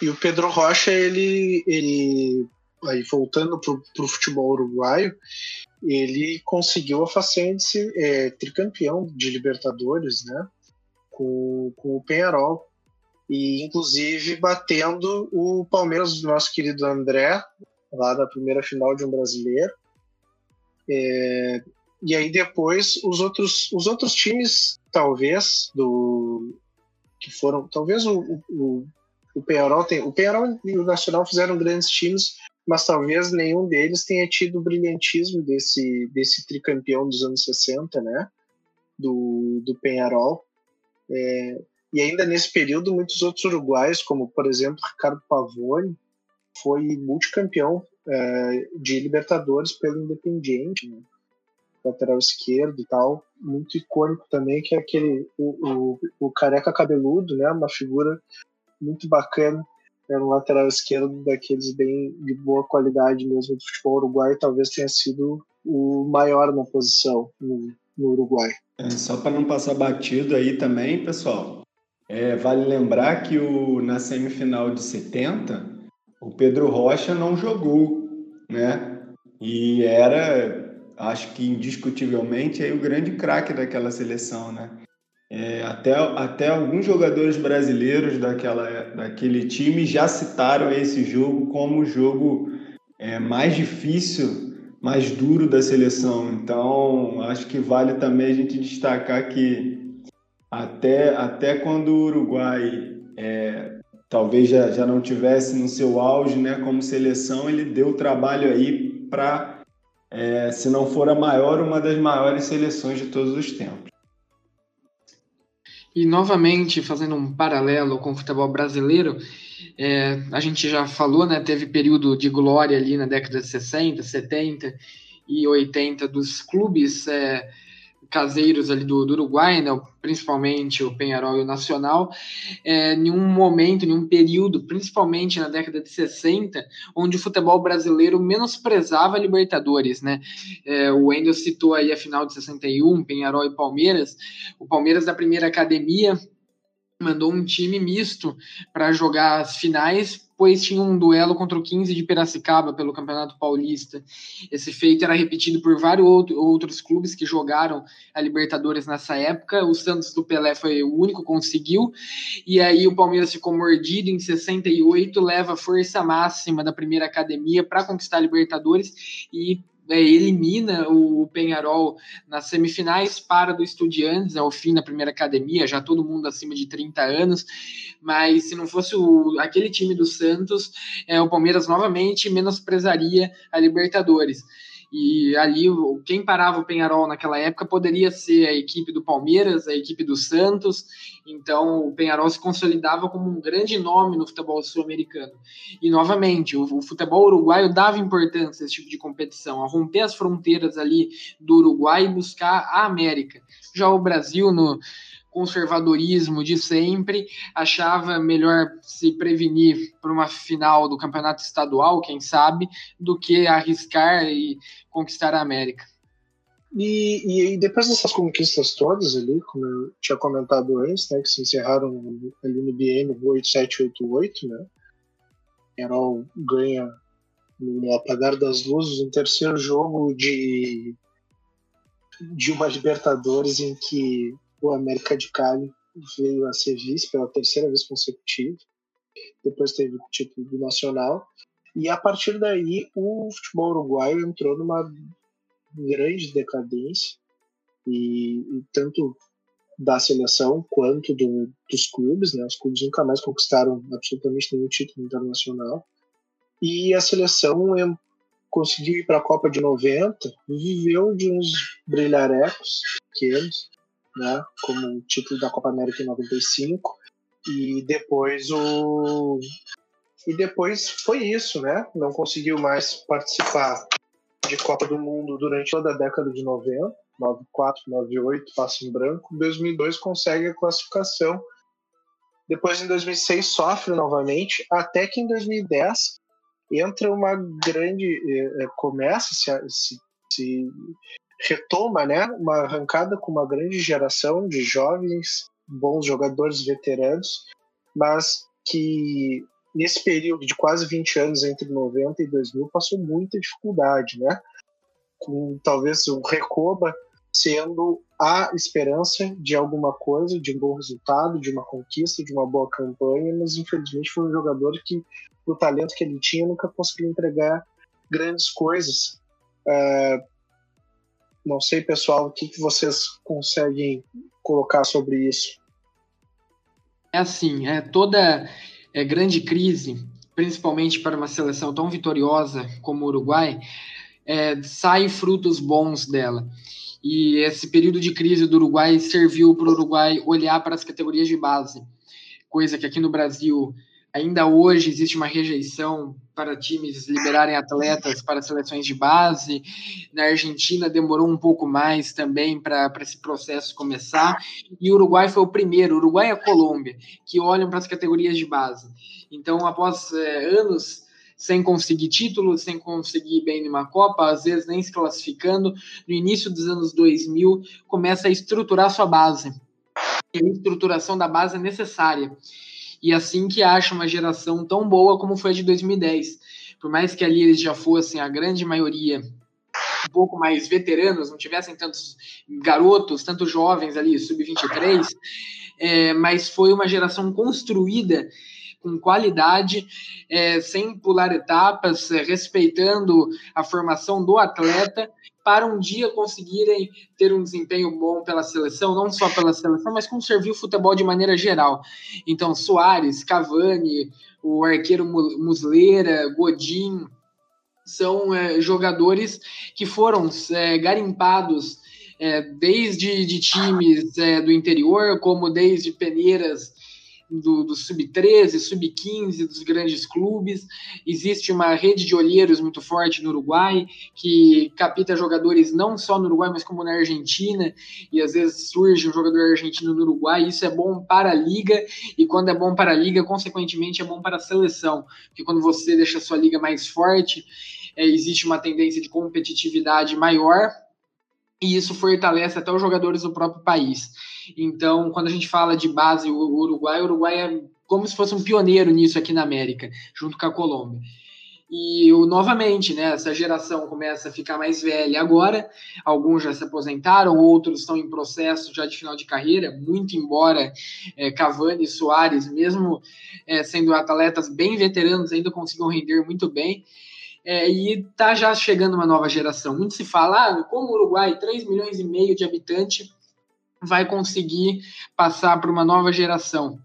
E o Pedro Rocha, ele, ele aí voltando para o futebol uruguaio, ele conseguiu a ser é, tricampeão de Libertadores, né? Com, com o Penharol. E inclusive batendo o Palmeiras do nosso querido André, lá da primeira final de um brasileiro. É, e aí depois os outros, os outros times, talvez, do que foram. Talvez o, o, o Penharol tem. O Penharol e o Nacional fizeram grandes times, mas talvez nenhum deles tenha tido o brilhantismo desse, desse tricampeão dos anos 60, né? Do, do Penharol. É, e ainda nesse período, muitos outros uruguaios, como por exemplo Ricardo Pavone, foi multicampeão é, de Libertadores pelo Independiente, né? Lateral esquerdo e tal, muito icônico também, que é aquele o, o, o careca cabeludo, né? Uma figura muito bacana era um lateral esquerdo daqueles bem de boa qualidade mesmo do futebol uruguai, talvez tenha sido o maior na posição no, no Uruguai. É, só para não passar batido aí também, pessoal, é, vale lembrar que o, na semifinal de 70, o Pedro Rocha não jogou, né? E era, acho que indiscutivelmente, aí, o grande craque daquela seleção, né? É, até, até alguns jogadores brasileiros daquela, daquele time já citaram esse jogo como o jogo é, mais difícil, mais duro da seleção. Então, acho que vale também a gente destacar que até, até quando o Uruguai é, talvez já, já não tivesse no seu auge né, como seleção, ele deu trabalho aí para, é, se não for a maior, uma das maiores seleções de todos os tempos. E novamente, fazendo um paralelo com o futebol brasileiro, é, a gente já falou, né? Teve período de glória ali na década de 60, 70 e 80 dos clubes. É, caseiros ali do, do Uruguai, né, principalmente o Penharol e o Nacional, é, em um momento, em um período, principalmente na década de 60, onde o futebol brasileiro menosprezava a Libertadores, né? É, o Wendel citou aí a final de 61, Penharol e Palmeiras. O Palmeiras da primeira academia mandou um time misto para jogar as finais pois tinha um duelo contra o 15 de Piracicaba pelo Campeonato Paulista. Esse feito era repetido por vários outros clubes que jogaram a Libertadores nessa época. O Santos do Pelé foi o único que conseguiu. E aí o Palmeiras ficou mordido em 68, leva força máxima da primeira academia para conquistar a Libertadores e elimina o, Penharol nas semifinais, para do Estudiantes, ao fim da primeira academia, já todo mundo acima de 30 anos, mas se não fosse o, aquele time do Santos, é, o Palmeiras novamente menosprezaria a Libertadores. E ali, quem parava o Penharol naquela época poderia ser a equipe do Palmeiras, a equipe do Santos. Então, o Penharol se consolidava como um grande nome no futebol sul-americano. E, novamente, o, o, futebol uruguaio dava importância a esse tipo de competição, a romper as fronteiras ali do Uruguai e buscar a América. Já o Brasil, no, conservadorismo de sempre, achava melhor se prevenir para uma final do campeonato estadual, quem sabe, do que arriscar e conquistar a América. E, e, depois dessas conquistas todas ali, como eu tinha comentado antes, né, que se encerraram ali no BM 8788, né, Herol ganha no apagar das luzes um terceiro jogo de de uma Libertadores em que o América de Cali veio a ser vice pela terceira vez consecutiva. Depois teve o título do Nacional. E a partir daí, o futebol uruguaio entrou numa grande decadência. E, e tanto da seleção quanto do, dos clubes, né? Os clubes nunca mais conquistaram absolutamente nenhum título internacional. E a seleção conseguiu ir para a Copa de 90, viveu de uns brilharecos pequenos, né, como o título da Copa América em 95 e depois o e depois foi isso, né? Não conseguiu mais participar de Copa do Mundo durante toda a década de 90, 94, 98, passa em branco. 2002 consegue a classificação. Depois em 2006 sofre novamente, até que em 2010 entra uma grande eh, eh, começa se, se, se retoma né, uma arrancada com uma grande geração de jovens, bons jogadores veteranos, mas que nesse período de quase 20 anos entre 90 e 2000 passou muita dificuldade, né? Com talvez o Recoba sendo a esperança de alguma coisa, de um bom resultado, de uma conquista, de uma boa campanha, mas infelizmente foi um jogador que, o talento que ele tinha, nunca conseguiu entregar grandes coisas. Uh, não sei, pessoal, o que, que vocês conseguem colocar sobre isso? É assim, é toda é, grande crise, principalmente para uma seleção tão vitoriosa como o Uruguai, é, sai frutos bons dela. E esse período de crise do Uruguai serviu para o Uruguai olhar para as categorias de base, coisa que aqui no Brasil ainda hoje existe uma rejeição para times liberarem atletas para seleções de base. Na Argentina demorou um pouco mais também para esse processo começar. E o Uruguai foi o primeiro, Uruguai e a Colômbia, que olham para as categorias de base. Então, após é, anos sem conseguir títulos, sem conseguir bem numa Copa, às vezes nem se classificando, no início dos anos 2000, começa a estruturar sua base. E a estruturação da base é necessária e assim que acha uma geração tão boa como foi a de 2010. Por mais que ali eles já fossem a grande maioria um pouco mais veteranos, não tivessem tantos garotos, tantos jovens ali, sub-23, é, mas foi uma geração construída com qualidade, é, sem pular etapas, é, respeitando a formação do atleta, para um dia conseguirem ter um desempenho bom pela seleção, não só pela seleção, mas como servir o futebol de maneira geral. Então, Soares, Cavani, o arqueiro Muslera, Godin, são é, jogadores que foram é, garimpados é, desde de times é, do interior, como desde peneiras do, do sub-13, sub-15 dos grandes clubes. Existe uma rede de olheiros muito forte no Uruguai, que capta jogadores não só no Uruguai, mas como na Argentina, e às vezes surge um jogador argentino no Uruguai. Isso é bom para a liga, e quando é bom para a liga, consequentemente é bom para a seleção, porque quando você deixa a sua liga mais forte, é, existe uma tendência de competitividade maior e isso fortalece até os jogadores do próprio país. Então, quando a gente fala de base, o Uruguai, o Uruguai é como se fosse um pioneiro nisso aqui na América, junto com a Colômbia. E novamente, né, essa geração começa a ficar mais velha agora. Alguns já se aposentaram, outros estão em processo já de final de carreira. Muito embora é, Cavani e Soares, mesmo é, sendo atletas bem veteranos, ainda consigam render muito bem. É, e está já chegando uma nova geração. Muito se fala, ah, como o Uruguai, 3 milhões e meio de habitantes, vai conseguir passar para uma nova geração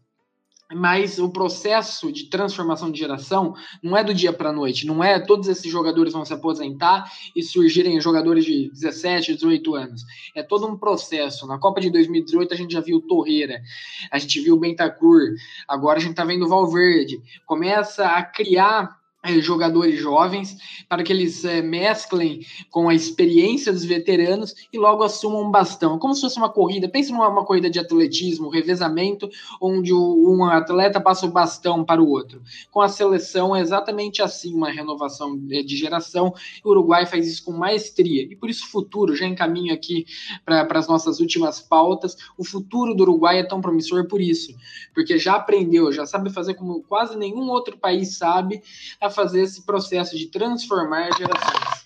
mas o processo de transformação de geração não é do dia para a noite, não é todos esses jogadores vão se aposentar e surgirem jogadores de 17, 18 anos. É todo um processo. Na Copa de 2018 a gente já viu Torreira, a gente viu Bentancur, agora a gente está vendo Valverde. Começa a criar jogadores jovens, para que eles é, mesclem com a experiência dos veteranos e logo assumam um bastão. Como se fosse uma corrida, pense numa uma corrida de atletismo, revezamento, onde o, um atleta passa o bastão para o outro. Com a seleção é exatamente assim, uma renovação de, de geração. O Uruguai faz isso com maestria. E por isso o futuro, já encaminho aqui para as nossas últimas pautas, o futuro do Uruguai é tão promissor por isso, porque já aprendeu, já sabe fazer como quase nenhum outro país sabe, a fazer esse processo de transformar gerações.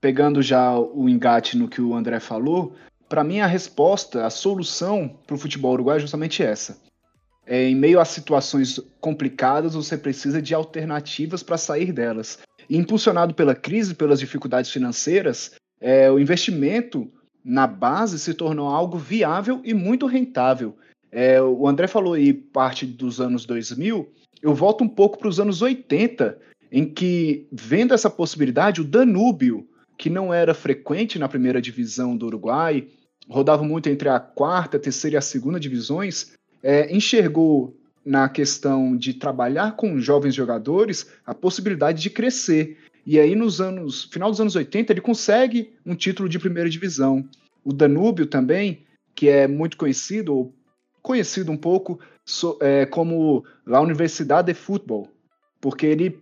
Pegando já o engate no que o André falou, para mim a resposta, a solução para o futebol uruguaio é justamente essa. É, em meio a situações complicadas, você precisa de alternativas para sair delas. E impulsionado pela crise, pelas dificuldades financeiras, é, o investimento na base se tornou algo viável e muito rentável. É, o André falou aí parte dos anos 2000, eu volto um pouco para os anos 80, em que, vendo essa possibilidade, o Danúbio, que não era frequente na primeira divisão do Uruguai, rodava muito entre a quarta, a terceira e a segunda divisões, é, enxergou na questão de trabalhar com jovens jogadores a possibilidade de crescer. E aí, nos anos, final dos anos 80, ele consegue um título de primeira divisão. O Danúbio também, que é muito conhecido, ou conhecido um pouco, so, é, como a Universidade de Futebol, porque ele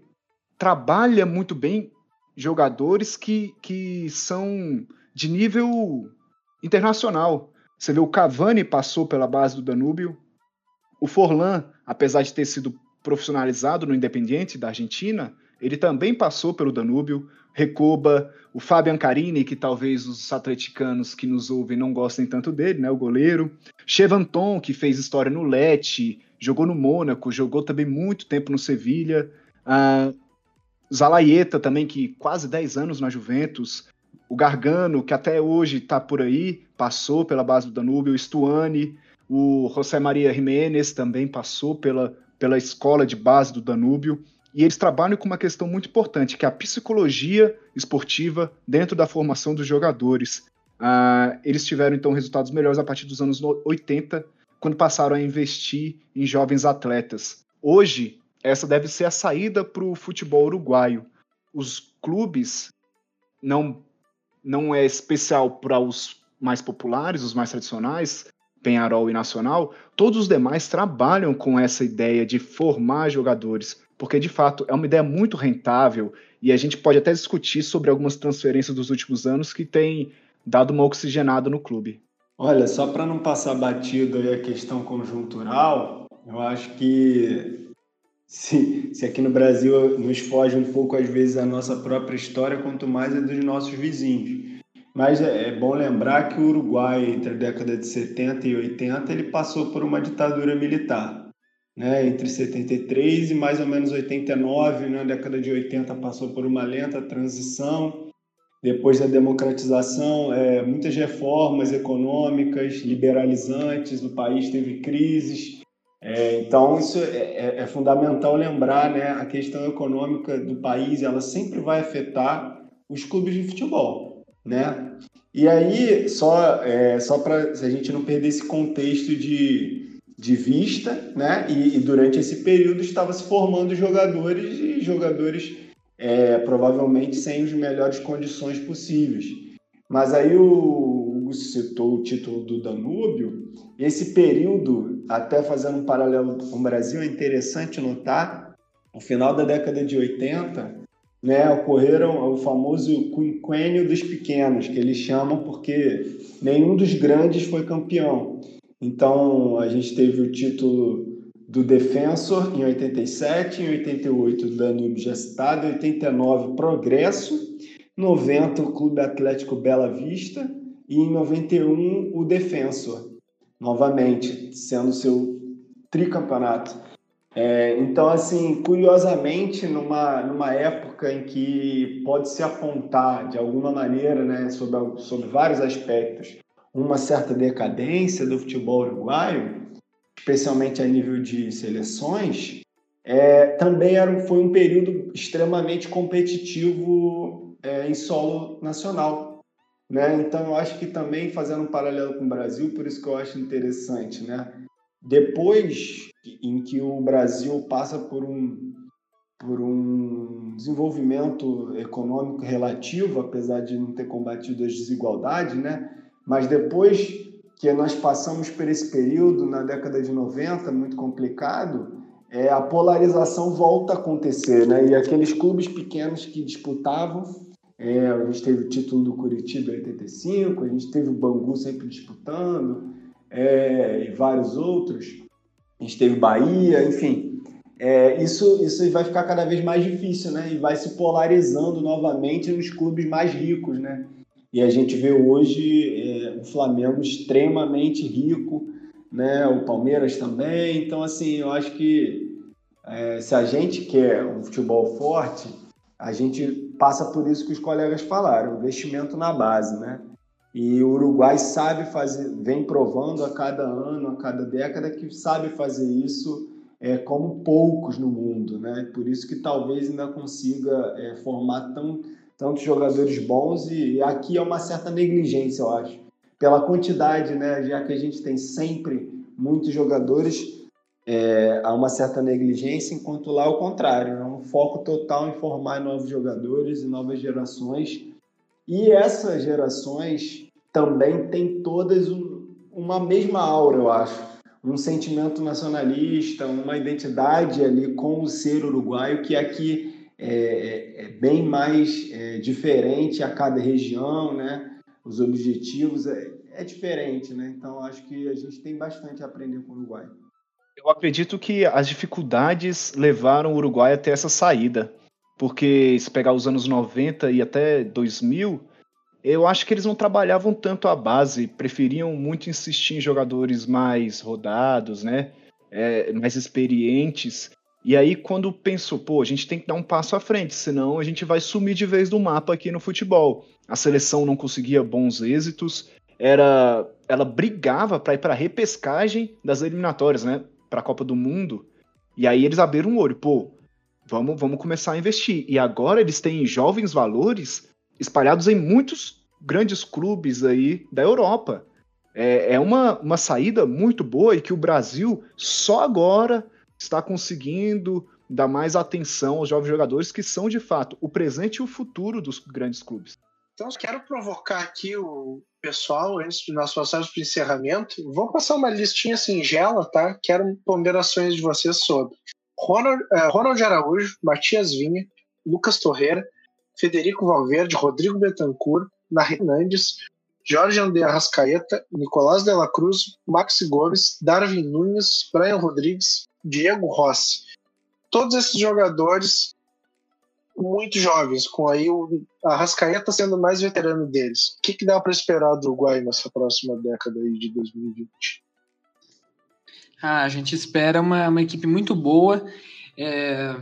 trabalha muito bem jogadores que, que são de nível internacional. Você vê o Cavani passou pela base do Danúbio, o Forlan, apesar de ter sido profissionalizado no Independiente da Argentina, ele também passou pelo Danúbio. Recoba, o Fabian Carini, que talvez os atleticanos que nos ouvem não gostem tanto dele, né, o goleiro. Chevanton, que fez história no Leti, jogou no Mônaco, jogou também muito tempo no Sevilha. Uh, Zalaieta também, que quase 10 anos na Juventus. O Gargano, que até hoje está por aí, passou pela base do Danúbio. O Stuani, o José Maria Jiménez também passou pela, pela escola de base do Danúbio. E eles trabalham com uma questão muito importante, que é a psicologia esportiva dentro da formação dos jogadores. Uh, eles tiveram, então, resultados melhores a partir dos anos 80, quando passaram a investir em jovens atletas. Hoje, essa deve ser a saída para o futebol uruguaio. Os clubes não não é especial para os mais populares, os mais tradicionais, Penharol e Nacional, todos os demais trabalham com essa ideia de formar jogadores, porque de fato é uma ideia muito rentável e a gente pode até discutir sobre algumas transferências dos últimos anos que têm dado uma oxigenada no clube. Olha, só para não passar batido a questão conjuntural, eu acho que se, se aqui no Brasil nos foge um pouco, às vezes, a nossa própria história, quanto mais é dos nossos vizinhos. Mas é, é bom lembrar que o Uruguai, entre a década de 70 e 80, ele passou por uma ditadura militar. Né? Entre 73 e mais ou menos 89, na década de 80, passou por uma lenta transição. Depois da democratização, é, muitas reformas econômicas, liberalizantes, o país teve crises. É, então, isso é, é, é, fundamental lembrar, né? A questão econômica do país, ela sempre vai afetar os clubes de futebol, né? E aí, só, é, só para a gente não perder esse contexto de, de vista, né? E, e durante esse período estava se formando jogadores e jogadores é, provavelmente sem as melhores condições possíveis. Mas aí o citou o título do Danúbio, esse período até fazendo um paralelo com o Brasil, é interessante notar, no final da década de 80, né, ocorreram o famoso quinquênio dos pequenos, que eles chamam porque nenhum dos grandes foi campeão. Então, a gente teve o título do Defensor em 87, em 88 do Danúbio já citado, em 89 Progresso, 90 o Clube Atlético Bela Vista e em 91 o Defensor novamente, sendo seu tricampeonato. É, então, assim, curiosamente, numa, numa época em que pode se apontar de alguma maneira, né, sobre, sobre vários aspectos, uma certa decadência do futebol uruguaio, especialmente a nível de seleções, é, também era, foi um período extremamente competitivo é, em solo nacional. Né? Então, eu acho que também, fazendo um paralelo com o Brasil, por isso que eu acho interessante, né? depois em que o Brasil passa por um, por um desenvolvimento econômico relativo, apesar de não ter combatido as desigualdades, né? mas depois que nós passamos por esse período, na década de 90, muito complicado, é, a polarização volta a acontecer, né? E aqueles clubes pequenos que disputavam, é, a gente teve o título do Curitiba em 85, a gente teve o Bangu sempre disputando, é, e vários outros. A gente teve Bahia, enfim. É, isso, isso vai ficar cada vez mais difícil, né? E vai se polarizando novamente nos clubes mais ricos, né? E a gente vê hoje é, o Flamengo extremamente rico, né? O Palmeiras também. Então, assim, eu acho que é, se a gente quer um futebol forte, a gente passa por isso que os colegas falaram, investimento na base, né? E o Uruguai sabe fazer, vem provando a cada ano, a cada década, que sabe fazer isso é, como poucos no mundo, né? Por isso que talvez ainda consiga é, formar tão, tantos jogadores bons e, e, aqui é uma certa negligência, eu acho. Pela quantidade, né? Já que a gente tem sempre muitos jogadores, é, há uma certa negligência, enquanto lá é o contrário, é um foco total em formar novos jogadores e novas gerações. E essas gerações também tem todas um, uma mesma aura, eu acho. Um sentimento nacionalista, uma identidade ali com o ser uruguaio, que aqui é, é, é bem mais é, diferente a cada região, né? Os objetivos é, é diferente, né? Então acho que a gente tem bastante a aprender com o Uruguai. Eu acredito que as dificuldades levaram o Uruguai até essa saída, porque se pegar os anos 90 e até 2000, eu acho que eles não trabalhavam tanto a base, preferiam muito insistir em jogadores mais rodados, né? É, mais experientes. E aí, quando pensou, pô, a gente tem que dar um passo à frente, senão a gente vai sumir de vez do mapa aqui no futebol. A seleção não conseguia bons êxitos, era, ela brigava para ir para a repescagem das eliminatórias, né? Para a Copa do Mundo. E aí eles abriram o olho, pô, vamos, vamos começar a investir. E agora eles têm jovens valores espalhados em muitos grandes clubes aí da Europa. É, é uma, uma saída muito boa e que o Brasil só agora está conseguindo dar mais atenção aos jovens jogadores que são, de fato, o presente e o futuro dos grandes clubes. Então, quero provocar aqui o pessoal, antes de nós passarmos para o encerramento. Vamos passar uma listinha singela, tá? Quero ponderações de vocês sobre Ronald, uh, Ronald Araújo, Matias Vinha, Lucas Torreira, Federico Valverde, Rodrigo Betancourt, Nair Hernandes, Jorge André Arrascaeta, Nicolás de la Cruz, Maxi Gomes, Darwin Nunes, Brian Rodrigues, Diego Rossi. Todos esses jogadores muito jovens, com aí o Arrascaeta sendo mais veterano deles. O que, que dá para esperar do Uruguai nessa próxima década aí de 2020? Ah, a gente espera uma, uma equipe muito boa. É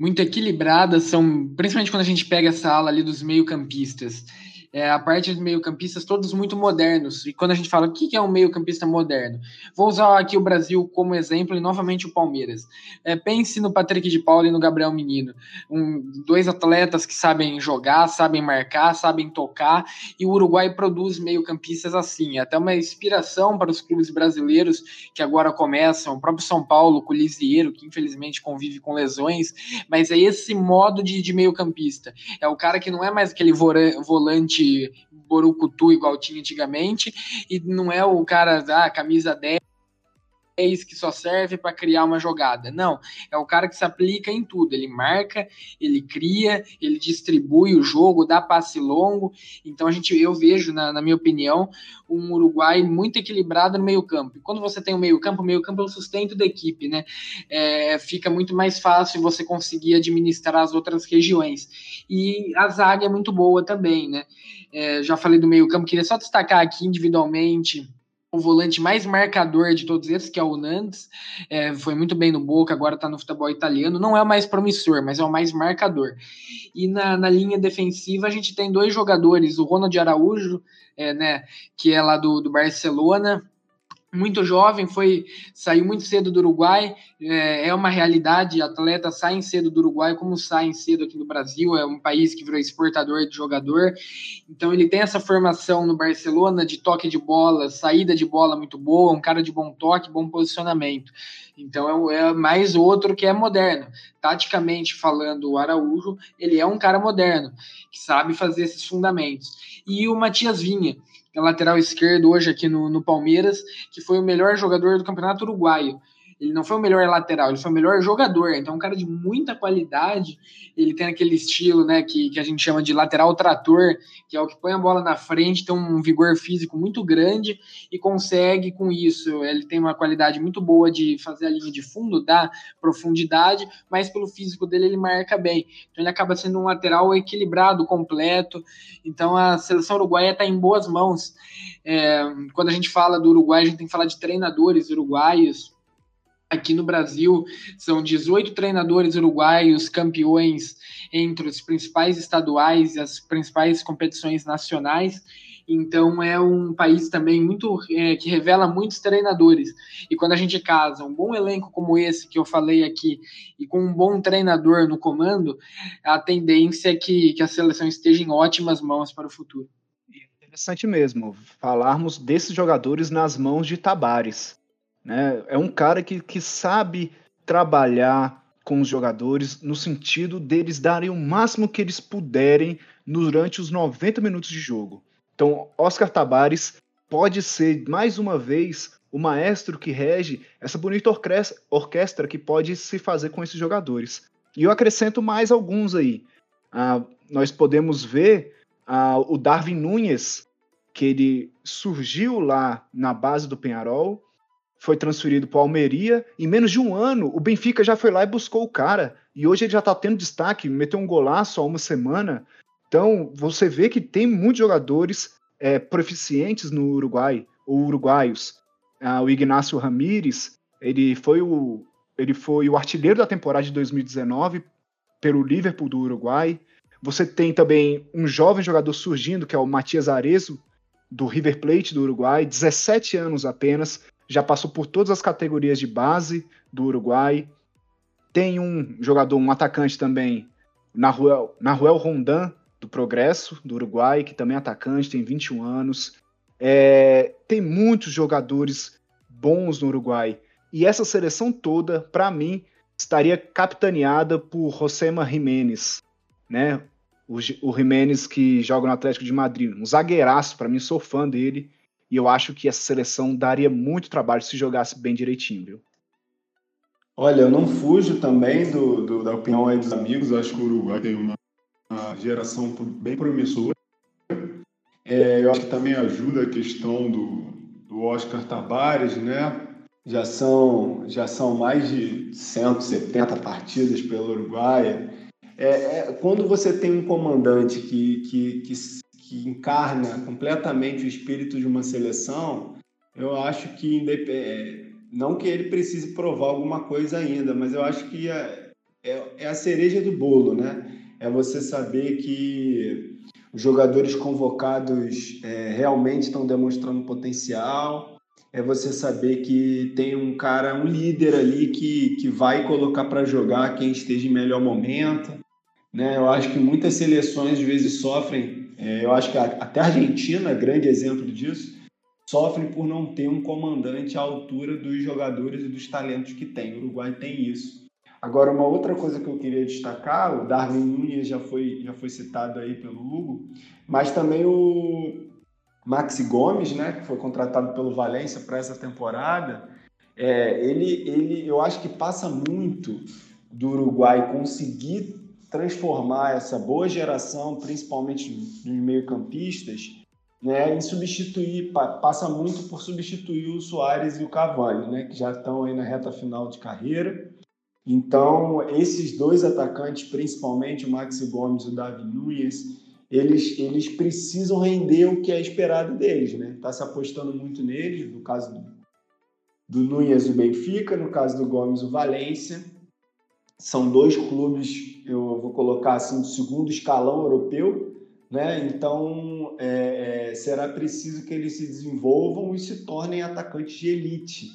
muito equilibrada, são principalmente quando a gente pega essa ala ali dos meio-campistas é, a parte dos meio-campistas todos muito modernos. E quando a gente fala o que é um meio-campista moderno, vou usar aqui o Brasil como exemplo e novamente o Palmeiras. É, pense no Patrick de Paula e no Gabriel Menino, um, dois atletas que sabem jogar, sabem marcar, sabem tocar, e o Uruguai produz meio-campistas assim. Até uma inspiração para os clubes brasileiros que agora começam, o próprio São Paulo, com o Lisieiro, que infelizmente convive com lesões, mas é esse modo de, de meio-campista. É o cara que não é mais aquele volante de Borucutu igual tinha antigamente, e não é o cara da ah, camisa 10 que só serve para criar uma jogada. Não, é o cara que se aplica em tudo. Ele marca, ele cria, ele distribui o jogo, dá passe longo. Então a gente, eu vejo, na, na minha opinião, um Uruguai muito equilibrado no meio campo. E quando você tem o meio campo, o meio campo é o sustento da equipe, né? É, fica muito mais fácil você conseguir administrar as outras regiões. E a zaga é muito boa também, né? É, já falei do meio campo, queria só destacar aqui individualmente o volante mais marcador de todos esses, que é o Nantes, é, foi muito bem no Boca, agora está no futebol italiano. Não é o mais promissor, mas é o mais marcador. E na, na linha defensiva a gente tem dois jogadores, o Ronald Araújo, é, né, que é lá do, do Barcelona, muito jovem, foi saiu muito cedo do Uruguai, é, é, uma realidade, atletas saem cedo do Uruguai como saem cedo aqui no Brasil, é um país que virou exportador de jogador, então ele tem essa formação no Barcelona de toque de bola, saída de bola muito boa, um cara de bom toque, bom posicionamento, então é, é mais outro que é moderno, taticamente falando o Araújo, ele é um cara moderno, que sabe fazer esses fundamentos, e o Matias Vinha, lateral esquerdo hoje aqui no, no Palmeiras, que foi o melhor jogador do Campeonato Uruguaio. Ele não foi o melhor lateral, ele foi o melhor jogador. Então, um cara de muita qualidade. Ele tem aquele estilo, né, que, que a gente chama de lateral trator, que é o que põe a bola na frente, tem um vigor físico muito grande e consegue com isso. Ele tem uma qualidade muito boa de fazer a linha de fundo, dar profundidade, mas pelo físico dele ele marca bem. Então, ele acaba sendo um lateral equilibrado, completo. Então, a seleção uruguaia está em boas mãos. É, quando a gente fala do Uruguai, a gente tem que falar de treinadores uruguaios Aqui no Brasil, são 18 treinadores uruguaios campeões entre os principais estaduais e as principais competições nacionais. Então, é um país também muito é, que revela muitos treinadores. E quando a gente casa um bom elenco como esse que eu falei aqui e com um bom treinador no comando, a tendência é que, que a seleção esteja em ótimas mãos para o futuro. Interessante mesmo falarmos desses jogadores nas mãos de Tabares. Né? É um cara que, que sabe trabalhar com os jogadores no sentido deles darem o máximo que eles puderem durante os 90 minutos de jogo. Então, Oscar Tabares pode ser, mais uma vez, o maestro que rege essa bonita orquestra que pode se fazer com esses jogadores. E eu acrescento mais alguns aí. Ah, nós podemos ver ah, o Darwin Nunes, que ele surgiu lá na base do Penharol, foi transferido para o Almeria. Em menos de um ano, o Benfica já foi lá e buscou o cara. E hoje ele já está tendo destaque, meteu um golaço há uma semana. Então, você vê que tem muitos jogadores é, proficientes no Uruguai, ou uruguaios. Ah, o Ignacio Ramírez, ele foi o, ele foi o artilheiro da temporada de 2019 pelo Liverpool do Uruguai. Você tem também um jovem jogador surgindo, que é o Matias Arezo, do River Plate do Uruguai, 17 anos apenas, já passou por todas as categorias de base do Uruguai. Tem um jogador, um atacante também, Naruel, Naruel Rondan, do Progresso, do Uruguai, que também é atacante, tem 21 anos. É, tem muitos jogadores bons no Uruguai. E essa seleção toda, para mim, estaria capitaneada por Josema Jiménez, né? O, o Jiménez que joga no Atlético de Madrid, um zagueiraço, para mim, sou fã dele. E eu acho que essa seleção daria muito trabalho se jogasse bem direitinho, viu? Olha, eu não fujo também do, do da opinião aí dos amigos. Eu acho que o Uruguai tem uma, uma geração bem promissora. É, eu acho que também ajuda a questão do, do Oscar Tabares, né? Já são, já são mais de 170 partidas pelo Uruguai. É, é, quando você tem um comandante que, que, que que encarna completamente o espírito de uma seleção, eu acho que é, não que ele precise provar alguma coisa ainda, mas eu acho que é, é, é a cereja do bolo, né? É você saber que os jogadores convocados é, realmente estão demonstrando potencial, é você saber que tem um cara, um líder ali que, que vai colocar para jogar quem esteja em melhor momento. Né? Eu acho que muitas seleções às vezes sofrem é, eu acho que até a Argentina, grande exemplo disso, sofre por não ter um comandante à altura dos jogadores e dos talentos que tem. O Uruguai tem isso. Agora, uma outra coisa que eu queria destacar, o Darwin Nunes já foi, já foi citado aí pelo Hugo, mas também o Maxi Gomes, né, que foi contratado pelo Valência para essa temporada, é, ele, ele, eu acho que passa muito do Uruguai conseguir transformar essa boa geração, principalmente dos meio-campistas, né, em substituir, passa muito por substituir o Soares e o Cavani, né, que já estão aí na reta final de carreira. Então, esses dois atacantes, principalmente o Maxi Gomes e o Davi Nunes, eles, eles precisam render o que é esperado deles, né? Está se apostando muito neles, no caso do, do Nunes, o Benfica, no caso do Gomes, o Valência. São dois clubes, eu vou colocar assim, do segundo escalão europeu, né? Então é, é, será preciso que eles se desenvolvam e se tornem atacantes de elite,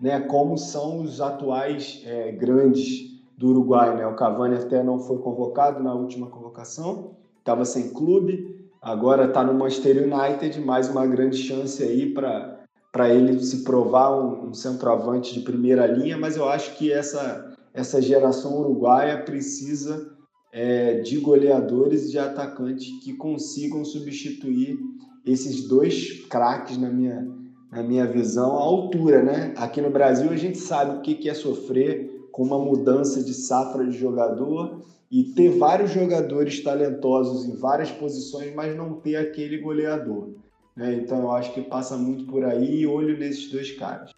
né? Como são os atuais é, grandes do Uruguai, né? O Cavani até não foi convocado na última convocação, estava sem clube, agora está no Manchester United, mais uma grande chance aí para para ele se provar um, um, centroavante de primeira linha, mas eu acho que essa, essa geração uruguaia precisa é, de goleadores e de atacantes que consigam substituir esses dois craques na minha, na minha visão à altura, né? Aqui no Brasil a gente sabe o que é sofrer com uma mudança de safra de jogador e ter vários jogadores talentosos em várias posições, mas não ter aquele goleador. Né? Então eu acho que passa muito por aí, olho nesses dois caras.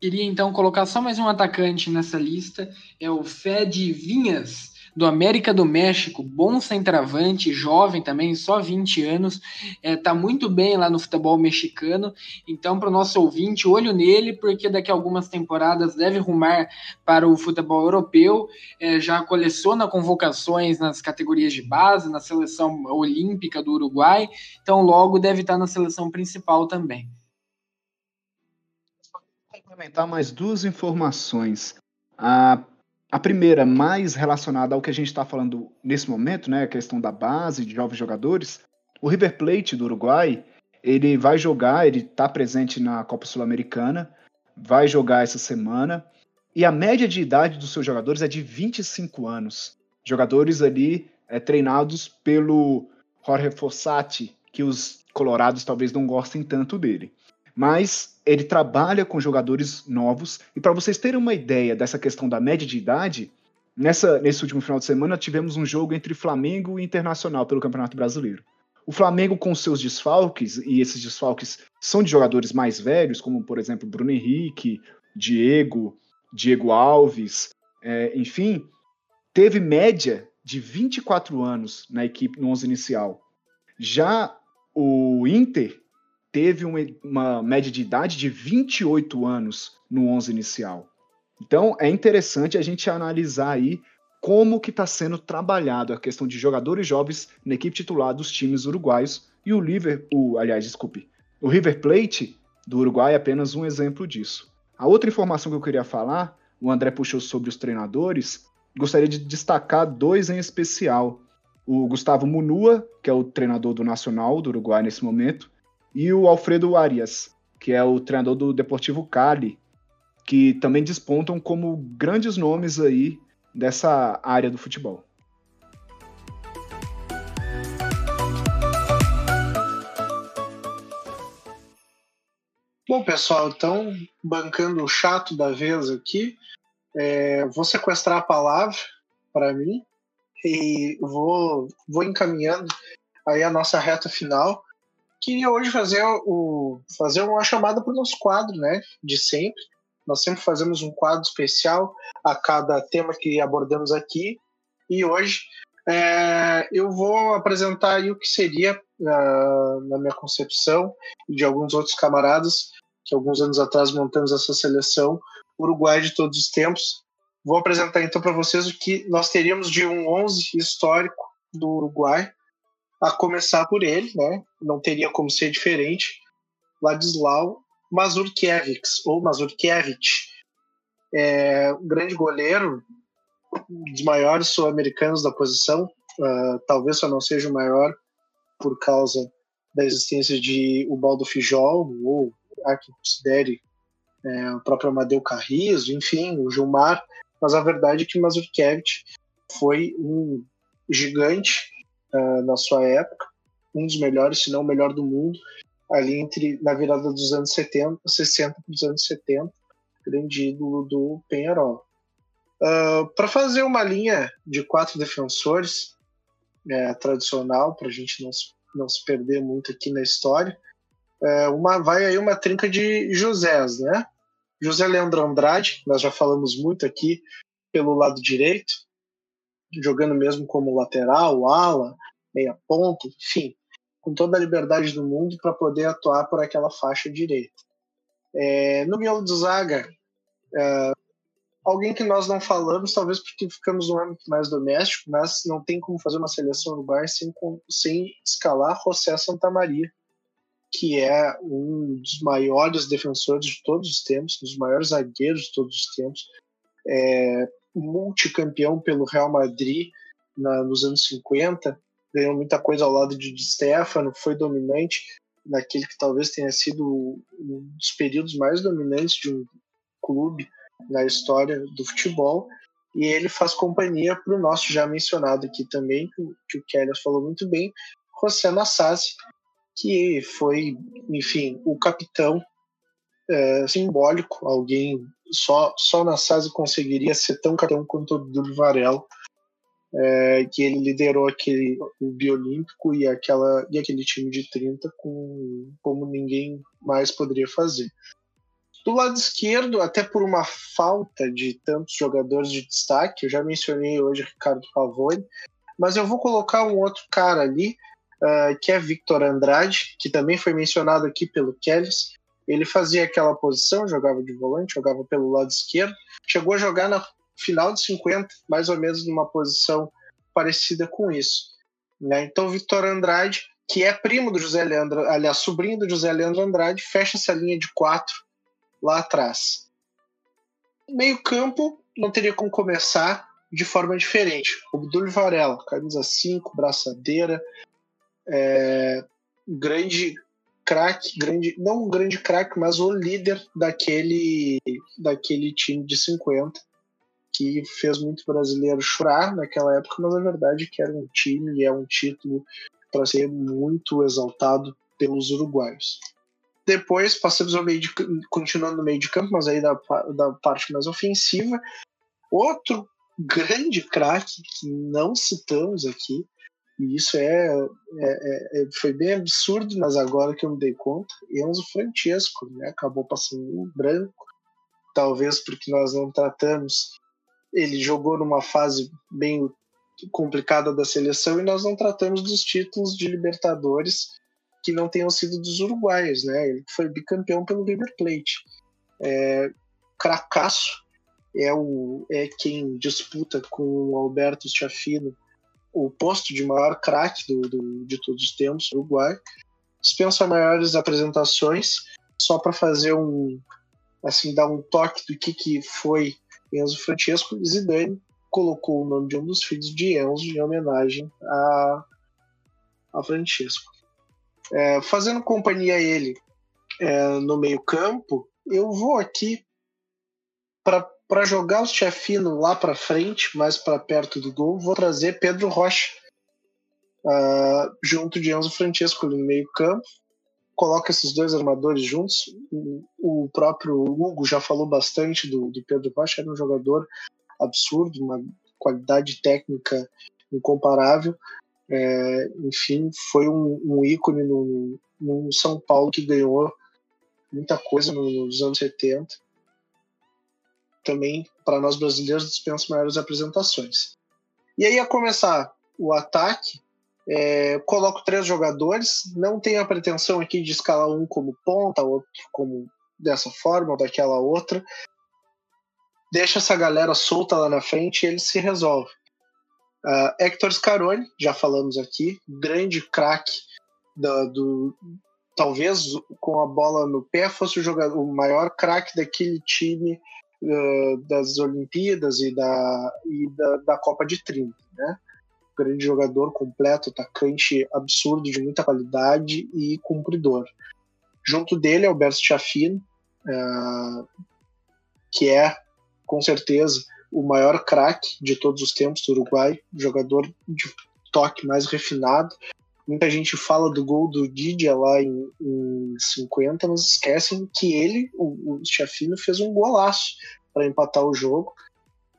Queria então colocar só mais um atacante nessa lista, é o Fed Vinhas, do América do México, bom centroavante, jovem também, só 20 anos, é, tá muito bem lá no futebol mexicano. Então, para o nosso ouvinte, olho nele, porque daqui a algumas temporadas deve rumar para o futebol europeu. É, já coleciona convocações nas categorias de base, na seleção olímpica do Uruguai, então logo deve estar na seleção principal também. Complementar mais duas informações. A a primeira, mais relacionada ao que a gente está falando nesse momento, né, a questão da base, de jovens jogadores. O River Plate do Uruguai, ele vai jogar, ele está presente na Copa Sul-Americana, vai jogar essa semana, e a média de idade dos seus jogadores é de 25 anos. Jogadores ali é, treinados pelo Jorge Fossati, que os colorados talvez não gostem tanto dele mas ele trabalha com jogadores novos. E para vocês terem uma ideia dessa questão da média de idade, nessa, nesse último final de semana tivemos um jogo entre Flamengo e Internacional pelo Campeonato Brasileiro. O Flamengo, com seus desfalques, e esses desfalques são de jogadores mais velhos, como por exemplo Bruno Henrique, Diego, Diego Alves, é, enfim, teve média de 24 anos na equipe no 11 inicial. Já o Inter teve uma, uma média de idade de 28 anos no 11 inicial. Então é interessante a gente analisar aí como que está sendo trabalhado a questão de jogadores jovens na equipe titular dos times uruguaios e o Liverpool, aliás, desculpe, o River Plate do Uruguai é apenas um exemplo disso. A outra informação que eu queria falar, o André puxou sobre os treinadores, gostaria de destacar dois em especial. O Gustavo Munua, que é o treinador do Nacional do Uruguai nesse momento, e o Alfredo Arias, que é o treinador do Deportivo Cali, que também despontam como grandes nomes aí dessa área do futebol. Bom, pessoal, então, bancando o chato da vez aqui, é, vou sequestrar a palavra para mim e vou, vou encaminhando aí a nossa reta final queria hoje fazer, o, fazer uma chamada para o nosso quadro, né? De sempre. Nós sempre fazemos um quadro especial a cada tema que abordamos aqui. E hoje é, eu vou apresentar o que seria, uh, na minha concepção, e de alguns outros camaradas, que alguns anos atrás montamos essa seleção, Uruguai de todos os tempos. Vou apresentar então para vocês o que nós teríamos de um 11 histórico do Uruguai, a começar por ele, né? Não teria como ser diferente. Ladislau Mazurkiewicz, ou Mazurkiewicz, é um grande goleiro, um dos maiores sul-americanos da posição, uh, talvez só não seja o maior por causa da existência de Ubaldo Fijol, ou há que considere é, o próprio Amadeu Carrizo, enfim, o Gilmar, mas a verdade é que Mazurkiewicz foi um gigante uh, na sua época, um dos melhores, se não o melhor do mundo, ali entre na virada dos anos 70, 60 para os anos 70, grande ídolo do Penharol. Uh, ah, para fazer uma linha de quatro defensores é, tradicional, para a gente não se, não se perder muito aqui na história, é, uma, vai aí uma trinca de Josés, né? José Leandro Andrade, nós já falamos muito aqui pelo lado direito, jogando mesmo como lateral, ala, meia ponta, enfim, com toda a liberdade do mundo para poder atuar por aquela faixa direita. É, no miolo de zaga, é, alguém que nós não falamos, talvez porque ficamos no âmbito mais doméstico, mas não tem como fazer uma seleção uruguaia sem, sem escalar José Santamaria, que é um dos maiores defensores de todos os tempos, um dos maiores zagueiros de todos os tempos, é, multicampeão pelo Real Madrid na, nos anos 50, ganhou muita coisa ao lado de Di Stefano, foi dominante naquele que talvez tenha sido um dos períodos mais dominantes de um clube na história do futebol. E ele faz companhia para o nosso já mencionado aqui também, que, o Keller falou muito bem, José Nassasi, que foi, enfim, o capitão é, simbólico, alguém só só Nassasi conseguiria ser tão capitão quanto o Dúlio Varela, é, que ele liderou aquele o biolímpico e aquela e aquele time de 30 com como ninguém mais poderia fazer. Do lado esquerdo, até por uma falta de tantos jogadores de destaque, eu já mencionei hoje Ricardo Pavone, mas eu vou colocar um outro cara ali, uh, que é Victor Andrade, que também foi mencionado aqui pelo Kellys. Ele fazia aquela posição, jogava de volante, jogava pelo lado esquerdo, chegou a jogar na final de 50, mais ou menos numa posição parecida com isso. Né? Então, Victor Andrade, que é primo do José Leandro, aliás, sobrinho do José Leandro Andrade, fecha essa linha de quatro lá atrás. Meio campo não teria como começar de forma diferente. O Abdul Varela, camisa 5, braçadeira, é, grande craque, grande, não um grande craque, mas o líder daquele, daquele time de 50, que fez muito brasileiro chorar naquela época, mas a verdade é que era um time e é um título para ser muito exaltado pelos uruguaios. Depois passamos ao meio de, continuando no meio de campo, mas aí da, da parte mais ofensiva. Outro grande craque que não citamos aqui, e isso é, é, é, é, foi bem absurdo, mas agora que eu me dei conta, Enzo Francesco né, acabou passando em branco, talvez porque nós não tratamos. Ele jogou numa fase bem complicada da seleção e nós não tratamos dos títulos de Libertadores que não tenham sido dos uruguaios, né? Ele foi bicampeão pelo River Plate. É, Cracasso é, o, é quem disputa com o Alberto Schiaffino o posto de maior craque de todos os tempos, Uruguai. Dispensa maiores apresentações, só para fazer um, assim, dar um toque do que, que foi Enzo Francesco. Zidane colocou o nome de um dos filhos de Enzo em homenagem a, a Francesco. É, fazendo companhia a ele é, no meio-campo, eu vou aqui para jogar o Chefino lá para frente, mais para perto do gol, vou trazer Pedro Rocha uh, junto de Enzo Francesco no meio-campo. Coloca esses dois armadores juntos. O, o, próprio Hugo já falou bastante do, do Pedro Rocha, era um jogador absurdo, uma qualidade técnica incomparável. É, enfim, foi um, um ícone no, no, São Paulo que ganhou muita coisa nos anos 70. Também, para nós brasileiros, dispensa maiores apresentações. E aí, a começar o ataque, é, coloco três jogadores. Não tenho a pretensão aqui de escalar um como ponta, outro como dessa forma ou daquela outra. Deixa essa galera solta lá na frente e ele se resolve. Uh, Hector Scaroni, já falamos aqui, grande craque do, talvez com a bola no pé fosse o jogador o maior craque daquele time uh, das Olimpíadas e da, e da, da Copa de 30, né? Grande jogador completo, atacante absurdo de muita qualidade e cumpridor. Junto dele, Alberto Chafino, uh, que é com certeza o maior craque de todos os tempos do Uruguai, jogador de toque mais refinado. Muita gente fala do gol do Didia lá em, em 50, mas esquecem que ele, o, o Chafino, fez um golaço para empatar o jogo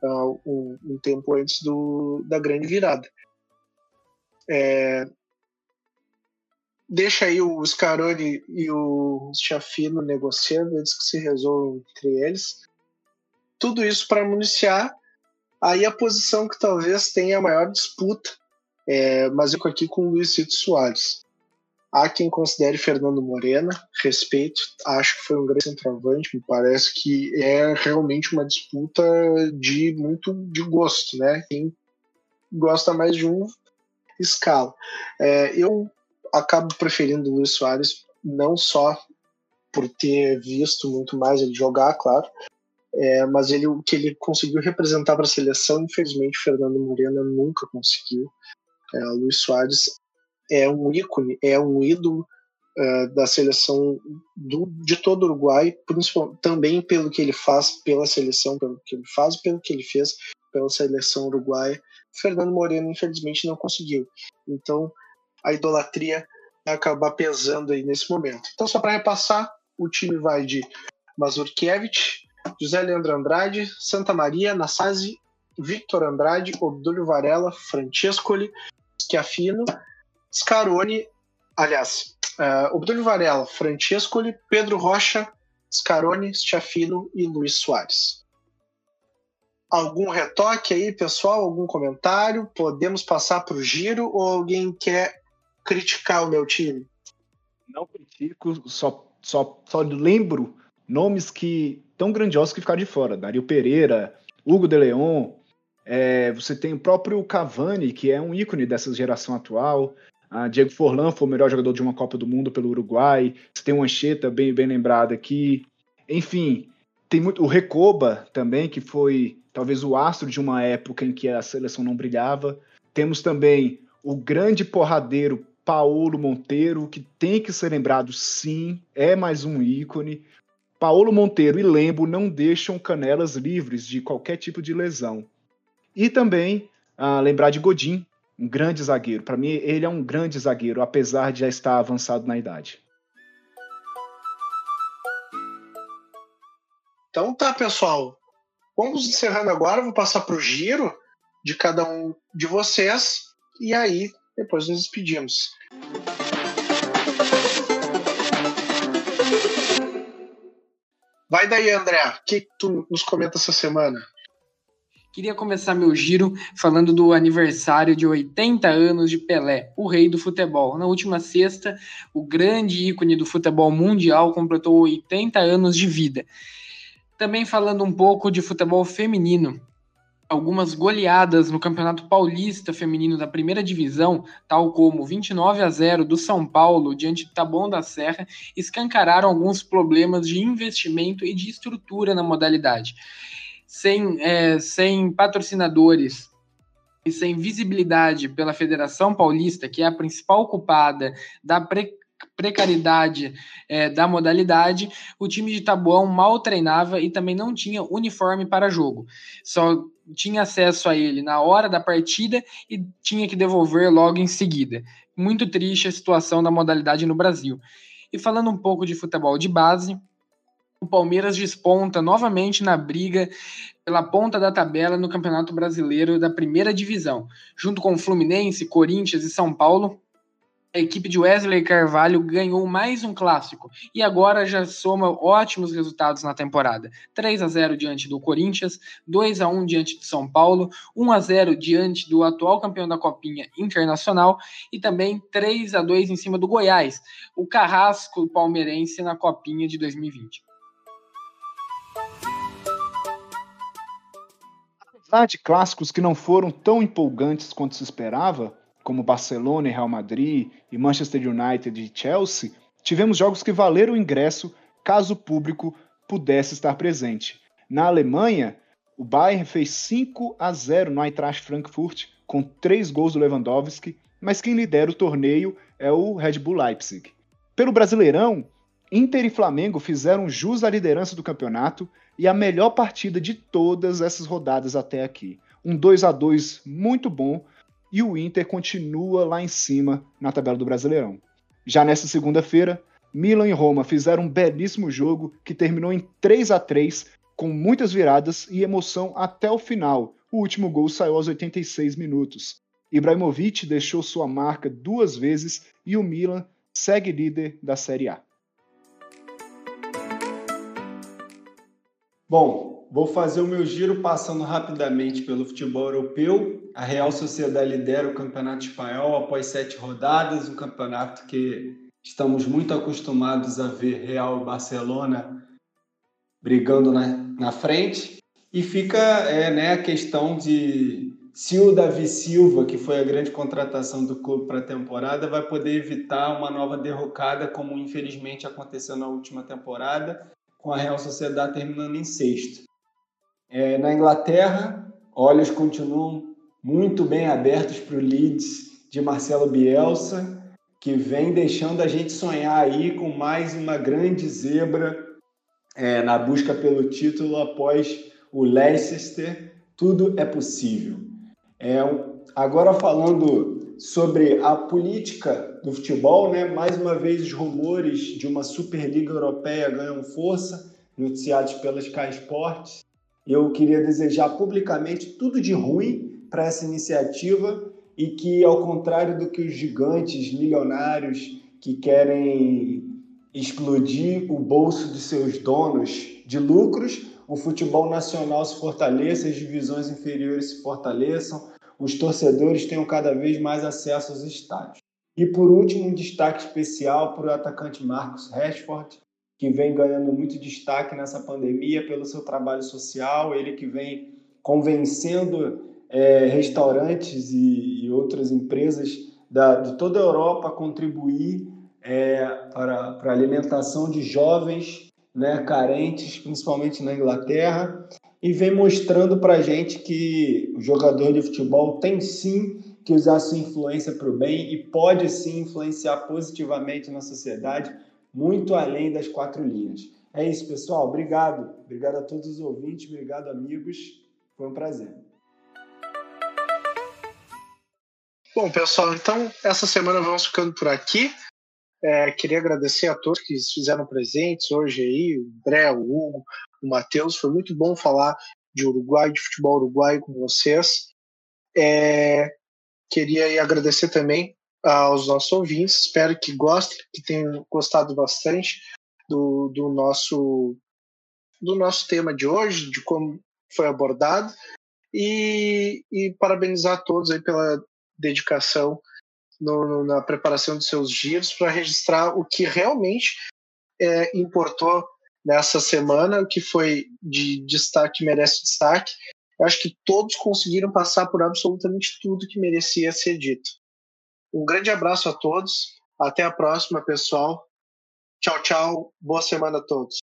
uh, um, um, tempo antes do, da grande virada. É, deixa aí o Scaroni e o Chafino negociando antes que se resolvam entre eles. Tudo isso para municiar aí a posição que talvez tenha a maior disputa É, mas eu aqui com o Luiz Cito Soares. Há quem considere Fernando Morena, respeito, acho que foi um grande centroavante, me parece que é realmente uma disputa de muito de gosto, né? Quem gosta mais de um escala. É, eu acabo preferindo o Luiz Soares não só por ter visto muito mais ele jogar, claro, é, mas ele, o que ele conseguiu representar para a seleção, infelizmente, Fernando Morena nunca conseguiu. É, Luiz Soares é um ícone, é um ídolo uh, da seleção do, de todo o Uruguai, também pelo que ele faz pela seleção, pelo que ele faz, pelo que ele fez pela seleção uruguaia. Fernando Moreno, infelizmente, não conseguiu. Então, a idolatria vai acabar pesando aí nesse momento. Então, só para repassar, o time vai de Mazurkiewicz, José Leandro Andrade, Santa Maria, Nassasi, Victor Andrade, Obdúlio Varela, Francescoli, Schiafino, Scaroni, aliás, uh, Obdúlio Varela, Francescoli, Pedro Rocha, Scaroni, Schiafino e Luiz Soares. Algum retoque aí, pessoal? Algum comentário? Podemos passar para o giro ou alguém quer criticar o meu time? Não critico, só, só, só lembro nomes que tão grandiosos que ficaram de fora. Dario Pereira, Hugo de Leon, é, você tem o próprio Cavani, que é um ícone dessa geração atual. Diego Forlan foi o melhor jogador de uma Copa do Mundo pelo Uruguai. Você tem o Ancheta, bem, bem lembrado aqui. Enfim, tem muito. O Recoba também, que foi talvez o astro de uma época em que a seleção não brilhava. Temos também o grande porradeiro Paulo Monteiro, que tem que ser lembrado sim, é mais um ícone. Paulo Monteiro e Lembo não deixam canelas livres de qualquer tipo de lesão. E também ah, lembrar de Godin, um grande zagueiro. Para mim, ele é um grande zagueiro, apesar de já estar avançado na idade. Então tá, pessoal. Vamos encerrando agora. Vou passar para o giro de cada um de vocês. E aí, depois nos despedimos. Vai daí, André. O que tu nos comenta essa semana? Queria começar meu giro falando do aniversário de 80 anos de Pelé, o rei do futebol. Na última sexta, o grande ícone do futebol mundial completou 80 anos de vida. Também falando um pouco de futebol feminino, algumas goleadas no Campeonato Paulista Feminino da Primeira Divisão, tal como 29 a 0 do São Paulo diante do Taboão da Serra, escancararam alguns problemas de investimento e de estrutura na modalidade sem, é, sem patrocinadores e sem visibilidade pela Federação Paulista, que é a principal culpada da pre precariedade é, da modalidade, o time de Tabuão mal treinava e também não tinha uniforme para jogo. Só tinha acesso a ele na hora da partida e tinha que devolver logo em seguida. Muito triste a situação da modalidade no Brasil. E falando um pouco de futebol de base, o Palmeiras desponta novamente na briga pela ponta da tabela no Campeonato Brasileiro da Primeira Divisão. Junto com Fluminense, Corinthians e São Paulo, a equipe de Wesley Carvalho ganhou mais um clássico e agora já soma ótimos resultados na temporada. 3 a 0 diante do Corinthians, 2 a 1 diante do São Paulo, 1 a 0 diante do atual campeão da Copinha Internacional e também 3 a 2 em cima do Goiás, o carrasco palmeirense na Copinha de 2020. Apesar de clássicos que não foram tão empolgantes quanto se esperava, como Barcelona e Real Madrid e Manchester United e Chelsea, tivemos jogos que valeram o ingresso caso o público pudesse estar presente. Na Alemanha, o Bayern fez 5 a 0 no Eintracht Frankfurt, com três gols do Lewandowski, mas quem lidera o torneio é o Red Bull Leipzig. Pelo Brasileirão, Inter e Flamengo fizeram jus à liderança do campeonato e a melhor partida de todas essas rodadas até aqui. Um 2 a 2 muito bom e o Inter continua lá em cima na tabela do Brasileirão. Já nesta segunda-feira, Milan e Roma fizeram um belíssimo jogo que terminou em 3 a 3 com muitas viradas e emoção até o final. O último gol saiu aos 86 minutos. Ibrahimovic deixou sua marca duas vezes e o Milan segue líder da Série A. Bom, vou fazer o meu giro passando rapidamente pelo futebol europeu. A Real Sociedade lidera o Campeonato Espanhol após sete rodadas, um campeonato que estamos muito acostumados a ver Real e Barcelona brigando na, na frente. E fica é, né, a questão de se o Davi Silva, que foi a grande contratação do clube para a temporada, vai poder evitar uma nova derrocada, como infelizmente aconteceu na última temporada, com a Real Sociedade terminando em sexto. É, na Inglaterra, olhos continuam muito bem abertos para o Leeds de Marcelo Bielsa, que vem deixando a gente sonhar aí com mais uma grande zebra é, na busca pelo título após o Leicester. Tudo é possível. É, agora falando sobre a política do futebol, né? mais uma vez os rumores de uma Superliga Europeia ganham força, noticiados pela Sky Sports. Eu queria desejar publicamente tudo de ruim para essa iniciativa e que, ao contrário do que os gigantes milionários que querem explodir o bolso de seus donos de lucros, o futebol nacional se fortaleça, as divisões inferiores se fortaleçam, os torcedores tenham cada vez mais acesso aos estádios. E por último, um destaque especial para o atacante Marcos Rashford, que vem ganhando muito destaque nessa pandemia pelo seu trabalho social, ele que vem convencendo é, restaurantes e, e, outras empresas da, de toda a Europa a contribuir é, para, para a alimentação de jovens né, carentes, principalmente na Inglaterra, e vem mostrando para gente que o jogador de futebol tem sim que usar sua influência para o bem e pode sim influenciar positivamente na sociedade, muito além das quatro linhas. É isso, pessoal. Obrigado. Obrigado a todos os ouvintes, obrigado, amigos. Foi um prazer. Bom, pessoal, então essa semana vamos ficando por aqui. É, queria agradecer a todos que se fizeram presentes hoje aí, o André, o Hugo, o Matheus. Foi muito bom falar de Uruguai, de futebol uruguaio com vocês. É, queria agradecer também aos nossos ouvintes. Espero que gostem, que tenham gostado bastante do, do nosso do nosso tema de hoje, de como foi abordado. E, e parabenizar a todos aí pela dedicação no, na preparação de seus giros para registrar o que realmente é, importou nessa semana, que foi de destaque, merece destaque. Eu acho que todos conseguiram passar por absolutamente tudo que merecia ser dito. Um grande abraço a todos. Até a próxima, pessoal. Tchau, tchau. Boa semana a todos.